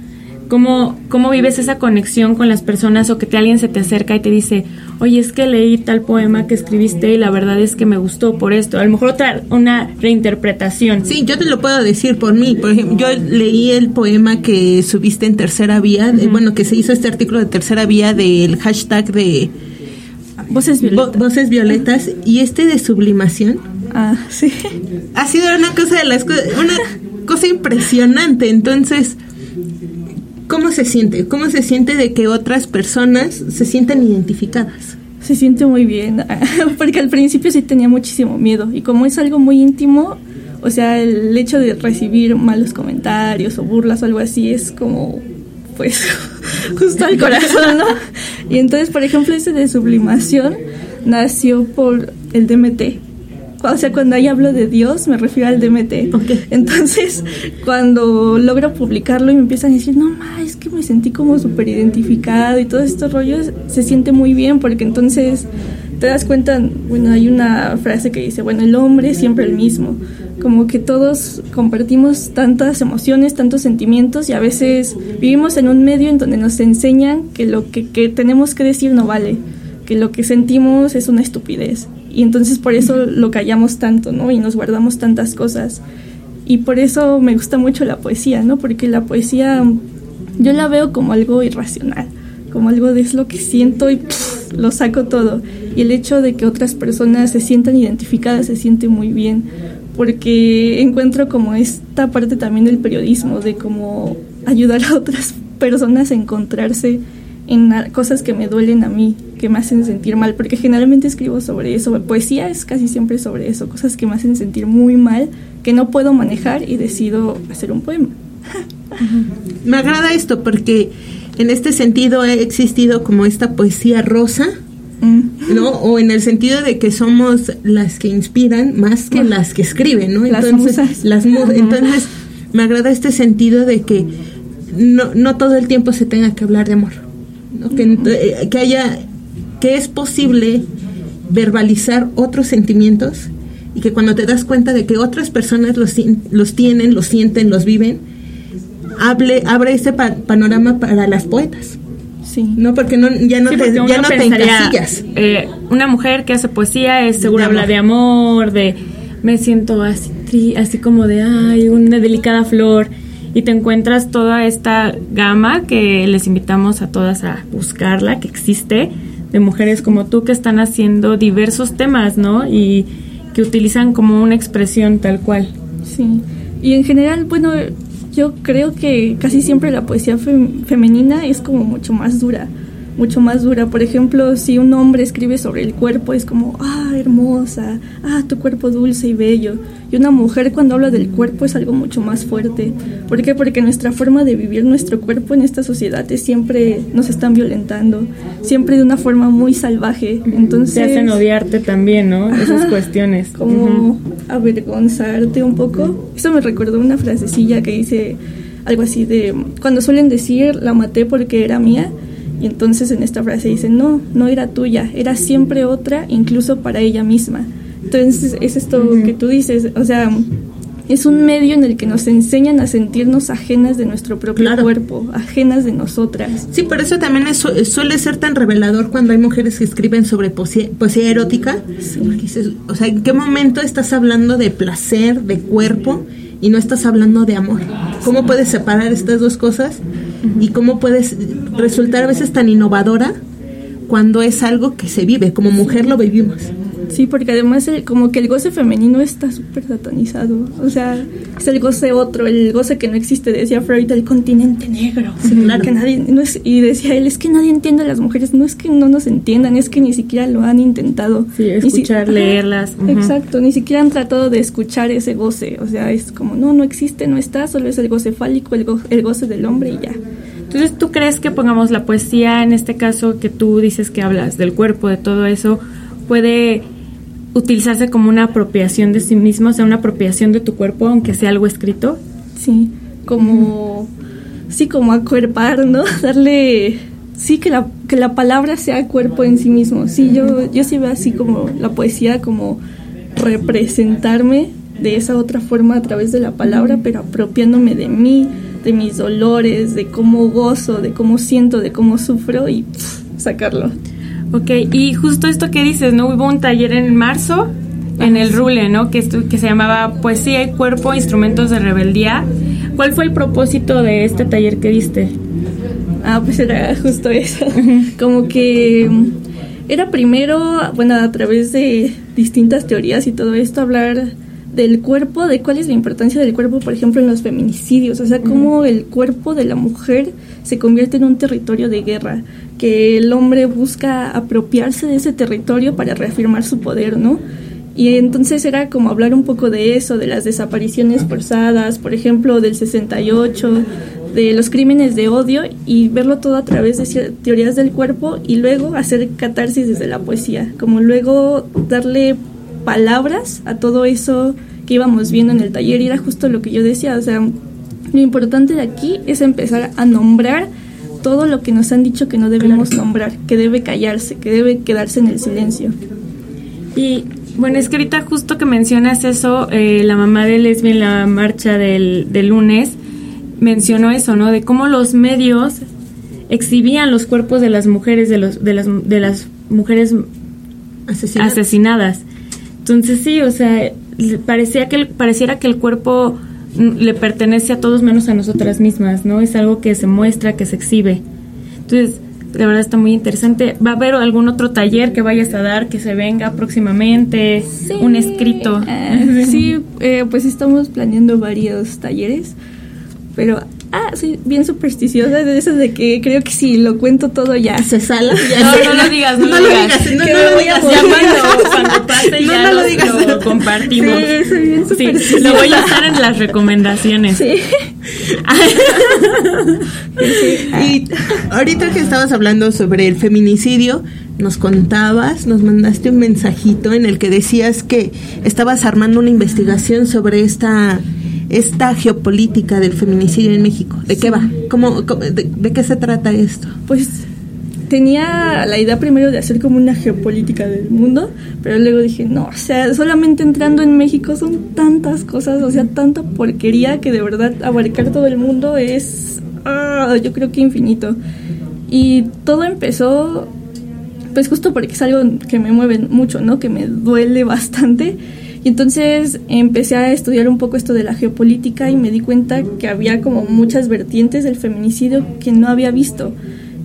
¿Cómo, ¿Cómo vives esa conexión con las personas o que te, alguien se te acerca y te dice, oye, es que leí tal poema que escribiste y la verdad es que me gustó por esto? A lo mejor otra, una reinterpretación. Sí, yo te lo puedo decir por mí. Por ejemplo, yo leí el poema que subiste en Tercera Vía, bueno, que se hizo este artículo de Tercera Vía del hashtag de... Voces violetas. voces violetas y este de sublimación. Ah, sí. Ha sido una cosa de las una cosa impresionante. Entonces, ¿Cómo se siente? ¿Cómo se siente de que otras personas se sientan identificadas? Se siente muy bien, porque al principio sí tenía muchísimo miedo y como es algo muy íntimo, o sea, el hecho de recibir malos comentarios o burlas o algo así es como, pues, justo al corazón, ¿no? Y entonces, por ejemplo, ese de sublimación nació por el DMT, o sea, cuando ahí hablo de Dios, me refiero al DMT. Entonces, cuando logro publicarlo y me empiezan a decir, no, ma, es que me sentí como súper identificado y todos estos rollos, se siente muy bien porque entonces te das cuenta, bueno, hay una frase que dice, bueno, el hombre es siempre el mismo. Como que todos compartimos tantas emociones, tantos sentimientos y a veces vivimos en un medio en donde nos enseñan que lo que, que tenemos que decir no vale, que lo que sentimos es una estupidez Y entonces por eso lo callamos tanto, ¿no? Y nos guardamos tantas cosas. Y por eso me gusta mucho la poesía, ¿no? Porque la poesía yo la veo como algo irracional, como algo de es lo que siento y lo saco todo. Y el hecho de que otras personas se sientan identificadas se siente muy bien, porque encuentro como esta parte también del periodismo, de cómo ayudar a otras personas a encontrarse en cosas que me duelen a mí, que me hacen sentir mal, porque generalmente escribo sobre eso, poesía es casi siempre sobre eso, cosas que me hacen sentir muy mal, que no puedo manejar y decido hacer un poema. Me agrada esto porque en este sentido ha existido como esta poesía rosa, mm. ¿no? O en el sentido de que somos las que inspiran más que las que escriben, ¿no? Entonces, las Entonces, me agrada este sentido de que no, no todo el tiempo se tenga que hablar de amor, que, eh, que haya, que es posible verbalizar otros sentimientos y que cuando te das cuenta de que otras personas los, los tienen, los sienten, los viven, hable, abre ese panorama para las poetas. Sí. No, porque no, ya no te, ya no encasillas. Eh, una mujer que hace poesía es seguro habla de amor, de me siento así, así como de, ay, una delicada flor. Y te encuentras toda esta gama que les invitamos a todas a buscarla, que existe, de mujeres como tú que están haciendo diversos temas, ¿no? Y que utilizan como una expresión tal cual. Sí. Y en general, bueno, yo creo que casi siempre la poesía femenina es como mucho más dura mucho más dura. Por ejemplo, si un hombre escribe sobre el cuerpo es como, ah, hermosa, ah, tu cuerpo dulce y bello. Y una mujer cuando habla del cuerpo es algo mucho más fuerte. ¿Por qué? Porque nuestra forma de vivir nuestro cuerpo en esta sociedad es siempre nos están violentando, siempre de una forma muy salvaje. Entonces... Se hacen odiarte también, ¿no? Esas cuestiones. Como avergonzarte un poco. Eso me recordó una frasecilla que dice algo así de, cuando suelen decir, la maté porque era mía y entonces en esta frase dice, no, no era tuya, era siempre otra, incluso para ella misma. Entonces es esto que tú dices, o sea, es un medio en el que nos enseñan a sentirnos ajenas de nuestro propio cuerpo, ajenas de nosotras. Sí, por eso también suele ser tan revelador cuando hay mujeres que escriben sobre poesía, erótica. o sea, ¿en qué momento estás hablando de placer, de cuerpo? y no estás hablando de amor. ¿Cómo puedes separar estas dos cosas? ¿Y cómo puedes resultar a veces tan innovadora cuando es algo que se vive? Como mujer lo vivimos. Sí, porque además como que el goce femenino está súper satanizado. O sea, es el goce otro, el goce que no existe. Decía Freud, el continente negro. Que nadie, no es, y decía él, es que nadie entiende a las mujeres. No es que no nos entiendan, es que ni siquiera lo han intentado. Sí, escuchar, leerlas. Exacto, ni siquiera han tratado de escuchar ese goce. O sea, es como, no, no existe, no está, solo es el goce fálico, el, el goce del hombre y ya. Entonces, ¿tú crees que pongamos la poesía, en este caso que tú dices que hablas del cuerpo, de todo eso, puede utilizarse como una apropiación de sí mismo, o sea, una apropiación de tu cuerpo, aunque sea algo escrito. Sí, como, sí, como acuerpar, ¿no? Darle, sí, que la, que la palabra sea cuerpo en sí mismo. Sí, yo, yo sí veo así como la poesía, como representarme de esa otra forma a través de la palabra, pero apropiándome de mí, de mis dolores, de cómo gozo, de cómo siento, de cómo sufro y sacarlo. Ok, y justo esto que dices, ¿no? Hubo un taller en marzo en el Rule, ¿no? Que, que se llamaba Poesía y Cuerpo, Instrumentos de Rebeldía. ¿Cuál fue el propósito de este taller que diste? Ah, pues era justo eso. Como que mm, era primero, bueno, a través de distintas teorías y todo esto, hablar del cuerpo, de cuál es la importancia del cuerpo, por ejemplo, en los feminicidios, o sea, cómo el cuerpo de la mujer se convierte en un territorio de guerra, que el hombre busca apropiarse de ese territorio para reafirmar su poder, ¿no? Y entonces era como hablar un poco de eso, de las desapariciones forzadas, por ejemplo, del 68, de los crímenes de odio y verlo todo a través de teorías del cuerpo y luego hacer catarsis desde la poesía, como luego darle palabras a todo eso que íbamos viendo en el taller y era justo lo que yo decía, o sea, lo importante de aquí es empezar a nombrar todo lo que nos han dicho que no debemos nombrar, que debe callarse, que debe quedarse en el silencio. Y bueno, es que ahorita justo que mencionas eso, eh, la mamá de Lesbi en la marcha del, del lunes mencionó eso, ¿no? De cómo los medios exhibían los cuerpos de las mujeres, de, los, de, las, de las mujeres Asesinadas. asesinadas. Entonces sí, o sea, parecía que el- pareciera que el cuerpo mm, le pertenece a todos menos a nosotras mismas, ¿no? Es algo que se muestra, que se exhibe. Entonces, la verdad está muy interesante. ¿Va a haber algún otro taller que vayas a dar que se venga próximamente? Un escrito. Eh, sí, eh, pues estamos planeando varios talleres, pero ah, soy bien supersticiosa de esas de que creo que si lo cuento todo ya se sala. Ya No, no lo digas, no, No lo digas. no, lo voy a digas. morir. Llámalo cuando pase No, ya no lo lo, digas. lo compartimos. Sí, soy bien Sí, lo voy a estar en las recomendaciones. Sí. Y ahorita que estabas hablando sobre el feminicidio, nos contabas, nos mandaste un mensajito en el que decías que estabas armando una investigación sobre esta esta geopolítica del feminicidio en México. ¿De qué va? ¿Cómo, cómo- de, de qué se trata esto? Pues tenía la idea primero de hacer como una geopolítica del mundo, pero luego dije, no, o sea, solamente entrando en México son tantas cosas, o sea, tanta porquería que de verdad abarcar todo el mundo es, ah, yo creo que infinito. Y todo empezó, pues justo porque es algo que me mueve mucho, ¿no? Que me duele bastante. Y entonces empecé a estudiar un poco esto de la geopolítica y me di cuenta que había como muchas vertientes del feminicidio que no había visto.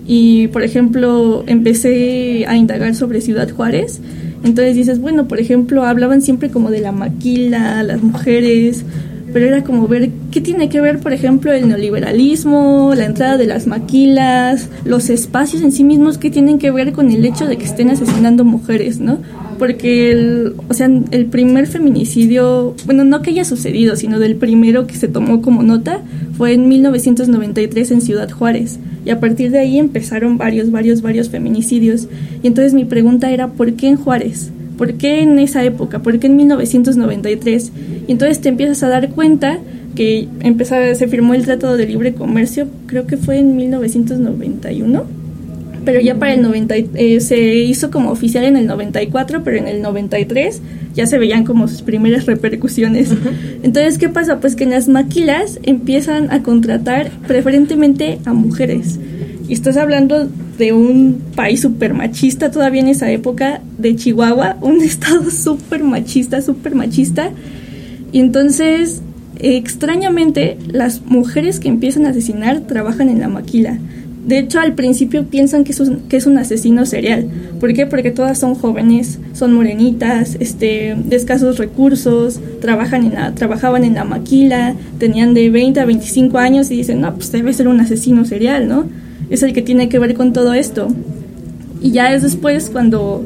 Y, por ejemplo, empecé a indagar sobre Ciudad Juárez. Entonces dices, bueno, por ejemplo, hablaban siempre como de la maquila, las mujeres, pero era como ver qué tiene que ver, por ejemplo, el neoliberalismo, la entrada de las maquilas, los espacios en sí mismos, qué tienen que ver con el hecho de que estén asesinando mujeres, ¿no? Porque, el, o sea, el primer feminicidio, bueno, no que haya sucedido, sino del primero que se tomó como nota, fue en 1993 en Ciudad Juárez. Y a partir de ahí empezaron varios, varios, varios feminicidios. Y entonces mi pregunta era, ¿por qué en Juárez? ¿Por qué en esa época? ¿Por qué en 1993? Y entonces te empiezas a dar cuenta que empezó, se firmó el Tratado de Libre Comercio, creo que fue en 1991, pero ya para el 90, y- eh, se hizo como oficial en el 94, pero en el 93 ya se veían como sus primeras repercusiones. Entonces, ¿qué pasa? Pues que en las maquilas empiezan a contratar preferentemente a mujeres. Y estás hablando de un país súper machista todavía en esa época, de Chihuahua, un estado súper machista, súper machista. Y entonces, extrañamente, las mujeres que empiezan a asesinar trabajan en la maquila. De hecho, al principio piensan que es un, que es un asesino serial. ¿Por qué? Porque todas son jóvenes, son morenitas, este, de escasos recursos, trabajan en la, trabajaban en la maquila, tenían de 20 a 25 años y dicen, no, pues debe ser un asesino serial, ¿no? Es el que tiene que ver con todo esto. Y ya es después cuando,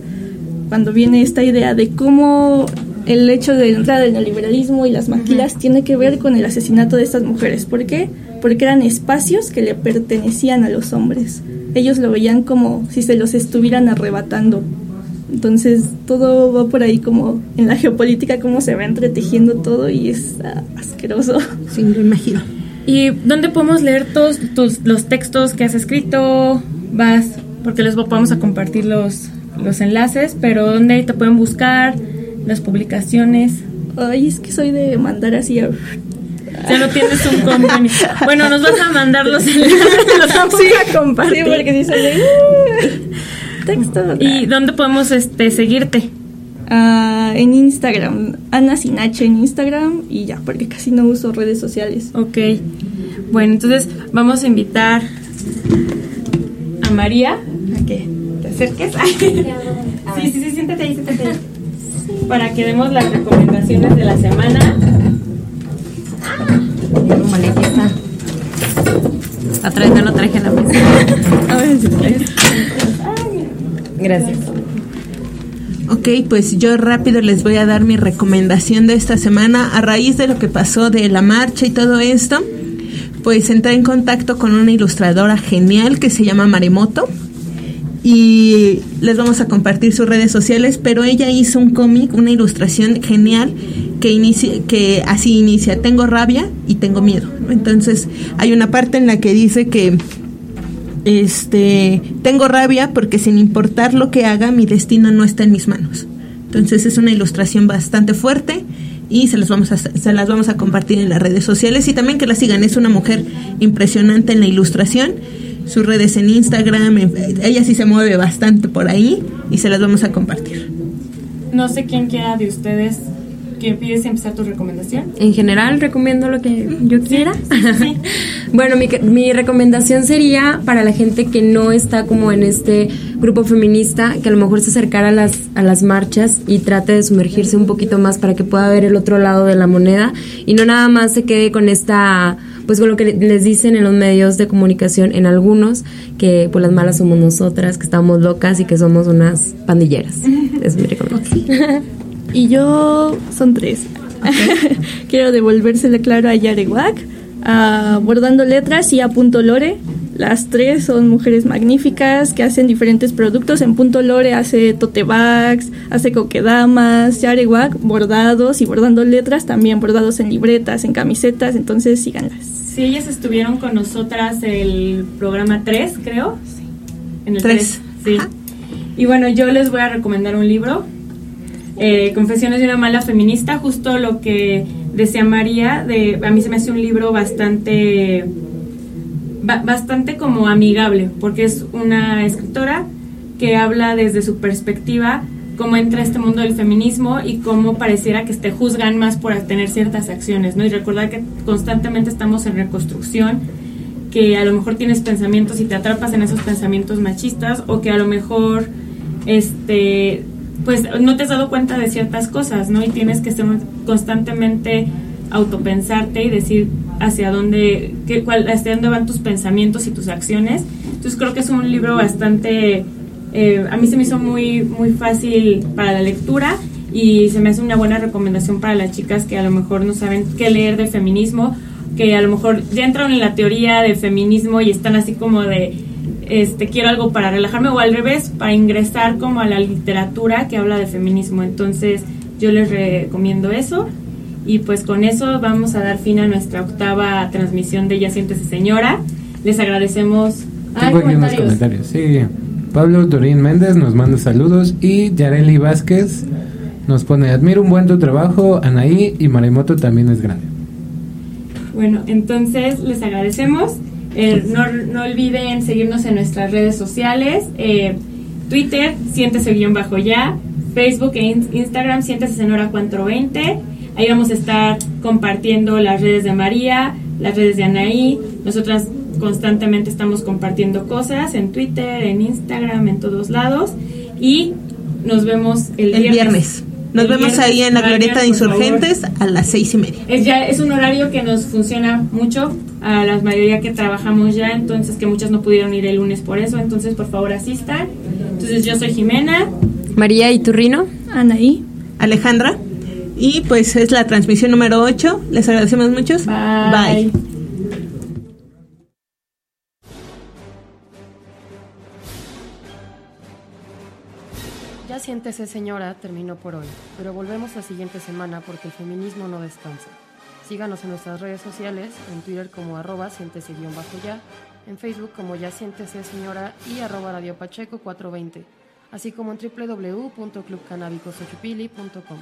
cuando viene esta idea de cómo el hecho de la entrada del neoliberalismo y las maquilas tiene que ver con el asesinato de estas mujeres. ¿Por qué? Porque eran espacios que le pertenecían a los hombres. Ellos lo veían como si se los estuvieran arrebatando. Entonces todo va por ahí como en la geopolítica, cómo se va entretejiendo todo y es ah, asqueroso. Sí, me lo imagino. ¿Y dónde podemos leer todos tus, los textos que has escrito? Vas, porque les vamos a compartir los, los enlaces, pero ¿dónde te pueden buscar? Las publicaciones. Ay, es que soy de mandar así a... Ya no tienes un convenio. Bueno, nos vas a mandar los enlaces, los vamos a compartir. Sí, porque dice de... "Uh, texto. ¿Y dónde podemos este, seguirte? Ah, en Instagram, Ana Sinache en Instagram y ya, porque casi no uso redes sociales. Ok. Bueno, entonces vamos a invitar a María a que te acerques. Sí, sí, sí, siéntate ahí, siéntate ahí. Para que demos las recomendaciones de la semana. Aquí está. Atrás no lo traje a la mesa. Gracias. Ok, pues yo rápido les voy a dar mi recomendación de esta semana a raíz de lo que pasó de la marcha y todo esto. Pues entré en contacto con una ilustradora genial que se llama Maremoto y les vamos a compartir sus redes sociales, pero ella hizo un cómic, una ilustración genial que inicia, que así inicia, tengo rabia y tengo miedo. Entonces, hay una parte en la que dice que este, tengo rabia porque sin importar lo que haga, mi destino no está en mis manos. Entonces, es una ilustración bastante fuerte y se las vamos a se las vamos a compartir en las redes sociales y también que la sigan, es una mujer impresionante en la ilustración sus redes en Instagram, ella sí se mueve bastante por ahí y se las vamos a compartir. no sé quién quiera de ustedes que a empezar tu recomendación. En general, recomiendo lo que yo quiera. bueno, mi, mi, recomendación sería para la gente que no está como en este grupo feminista, que a lo mejor se acercara a las, a las marchas y trate de sumergirse un poquito más para que pueda ver el otro lado de la moneda y no nada más se quede con esta pues con lo que les dicen en los medios de comunicación en algunos que pues las malas somos nosotras que estamos locas y que somos unas pandilleras. Es mi recomendación. Y yo son tres. Quiero devolvérsele claro a Yarewak, a Bordando Letras y a Punto Lore. Las tres son mujeres magníficas que hacen diferentes productos. En Punto Lore hace tote bags, hace coquedamas, Yarewak, bordados y bordando letras también, bordados en libretas, en camisetas. Entonces síganlas. Sí, ellas estuvieron con nosotras el programa 3, creo. Sí. En el 3. Sí. Y bueno, yo les voy a recomendar un libro eh, Confesiones de una mala feminista, justo lo que decía María, de, a mí se me hace un libro bastante, bastante como amigable, porque es una escritora que habla desde su perspectiva cómo entra este mundo del feminismo y cómo pareciera que te juzgan más por tener ciertas acciones, ¿no? Y recordar que constantemente estamos en reconstrucción, que a lo mejor tienes pensamientos y te atrapas en esos pensamientos machistas o que a lo mejor este pues no te has dado cuenta de ciertas cosas, ¿no? Y tienes que estar constantemente autopensarte y decir hacia dónde, qué, cuál, hacia dónde van tus pensamientos y tus acciones. Entonces creo que es un libro bastante, eh, a mí se me hizo muy, muy fácil para la lectura y se me hace una buena recomendación para las chicas que a lo mejor no saben qué leer de feminismo, que a lo mejor ya entran en la teoría de feminismo y están así como de este, quiero algo para relajarme o al revés, para ingresar como a la literatura que habla de feminismo. Entonces yo les recomiendo eso. Y pues con eso vamos a dar fin a nuestra octava transmisión de Ya Siéntese Señora. Les agradecemos. Tengo aquí unos comentarios. Sí. Pablo Dorín Méndez nos manda saludos y Yareli Vázquez nos pone, admiro un buen tu trabajo, Anaí y Marimoto también es grande. Bueno, entonces les agradecemos. Eh, no, no, olviden seguirnos en nuestras redes sociales. Eh, Twitter, siéntese guion bajo ya. Facebook e Instagram, siéntese Senora 420. Ahí vamos a estar compartiendo las redes de María, las redes de Anaí. Nosotras constantemente estamos compartiendo cosas en Twitter, en Instagram, en todos lados. Y nos vemos el, el viernes. Nos vemos ahí en la Glorieta de Insurgentes a las seis y media. Es, ya, es un horario que nos funciona mucho a la mayoría que trabajamos ya, entonces que muchas no pudieron ir el lunes por eso, entonces por favor asistan. Entonces yo soy Jimena. María Iturrino. Anaí. Alejandra. Y pues es la transmisión número 8. Les agradecemos mucho. Bye. Bye. Siéntese señora terminó por hoy, pero volvemos la siguiente semana porque el feminismo no descansa. Síganos en nuestras redes sociales, en Twitter como arroba siéntese guion bajo ya, en Facebook como ya siéntese señora y arroba Radio Pacheco 420, así como en www.clubcannabicosochupili.com.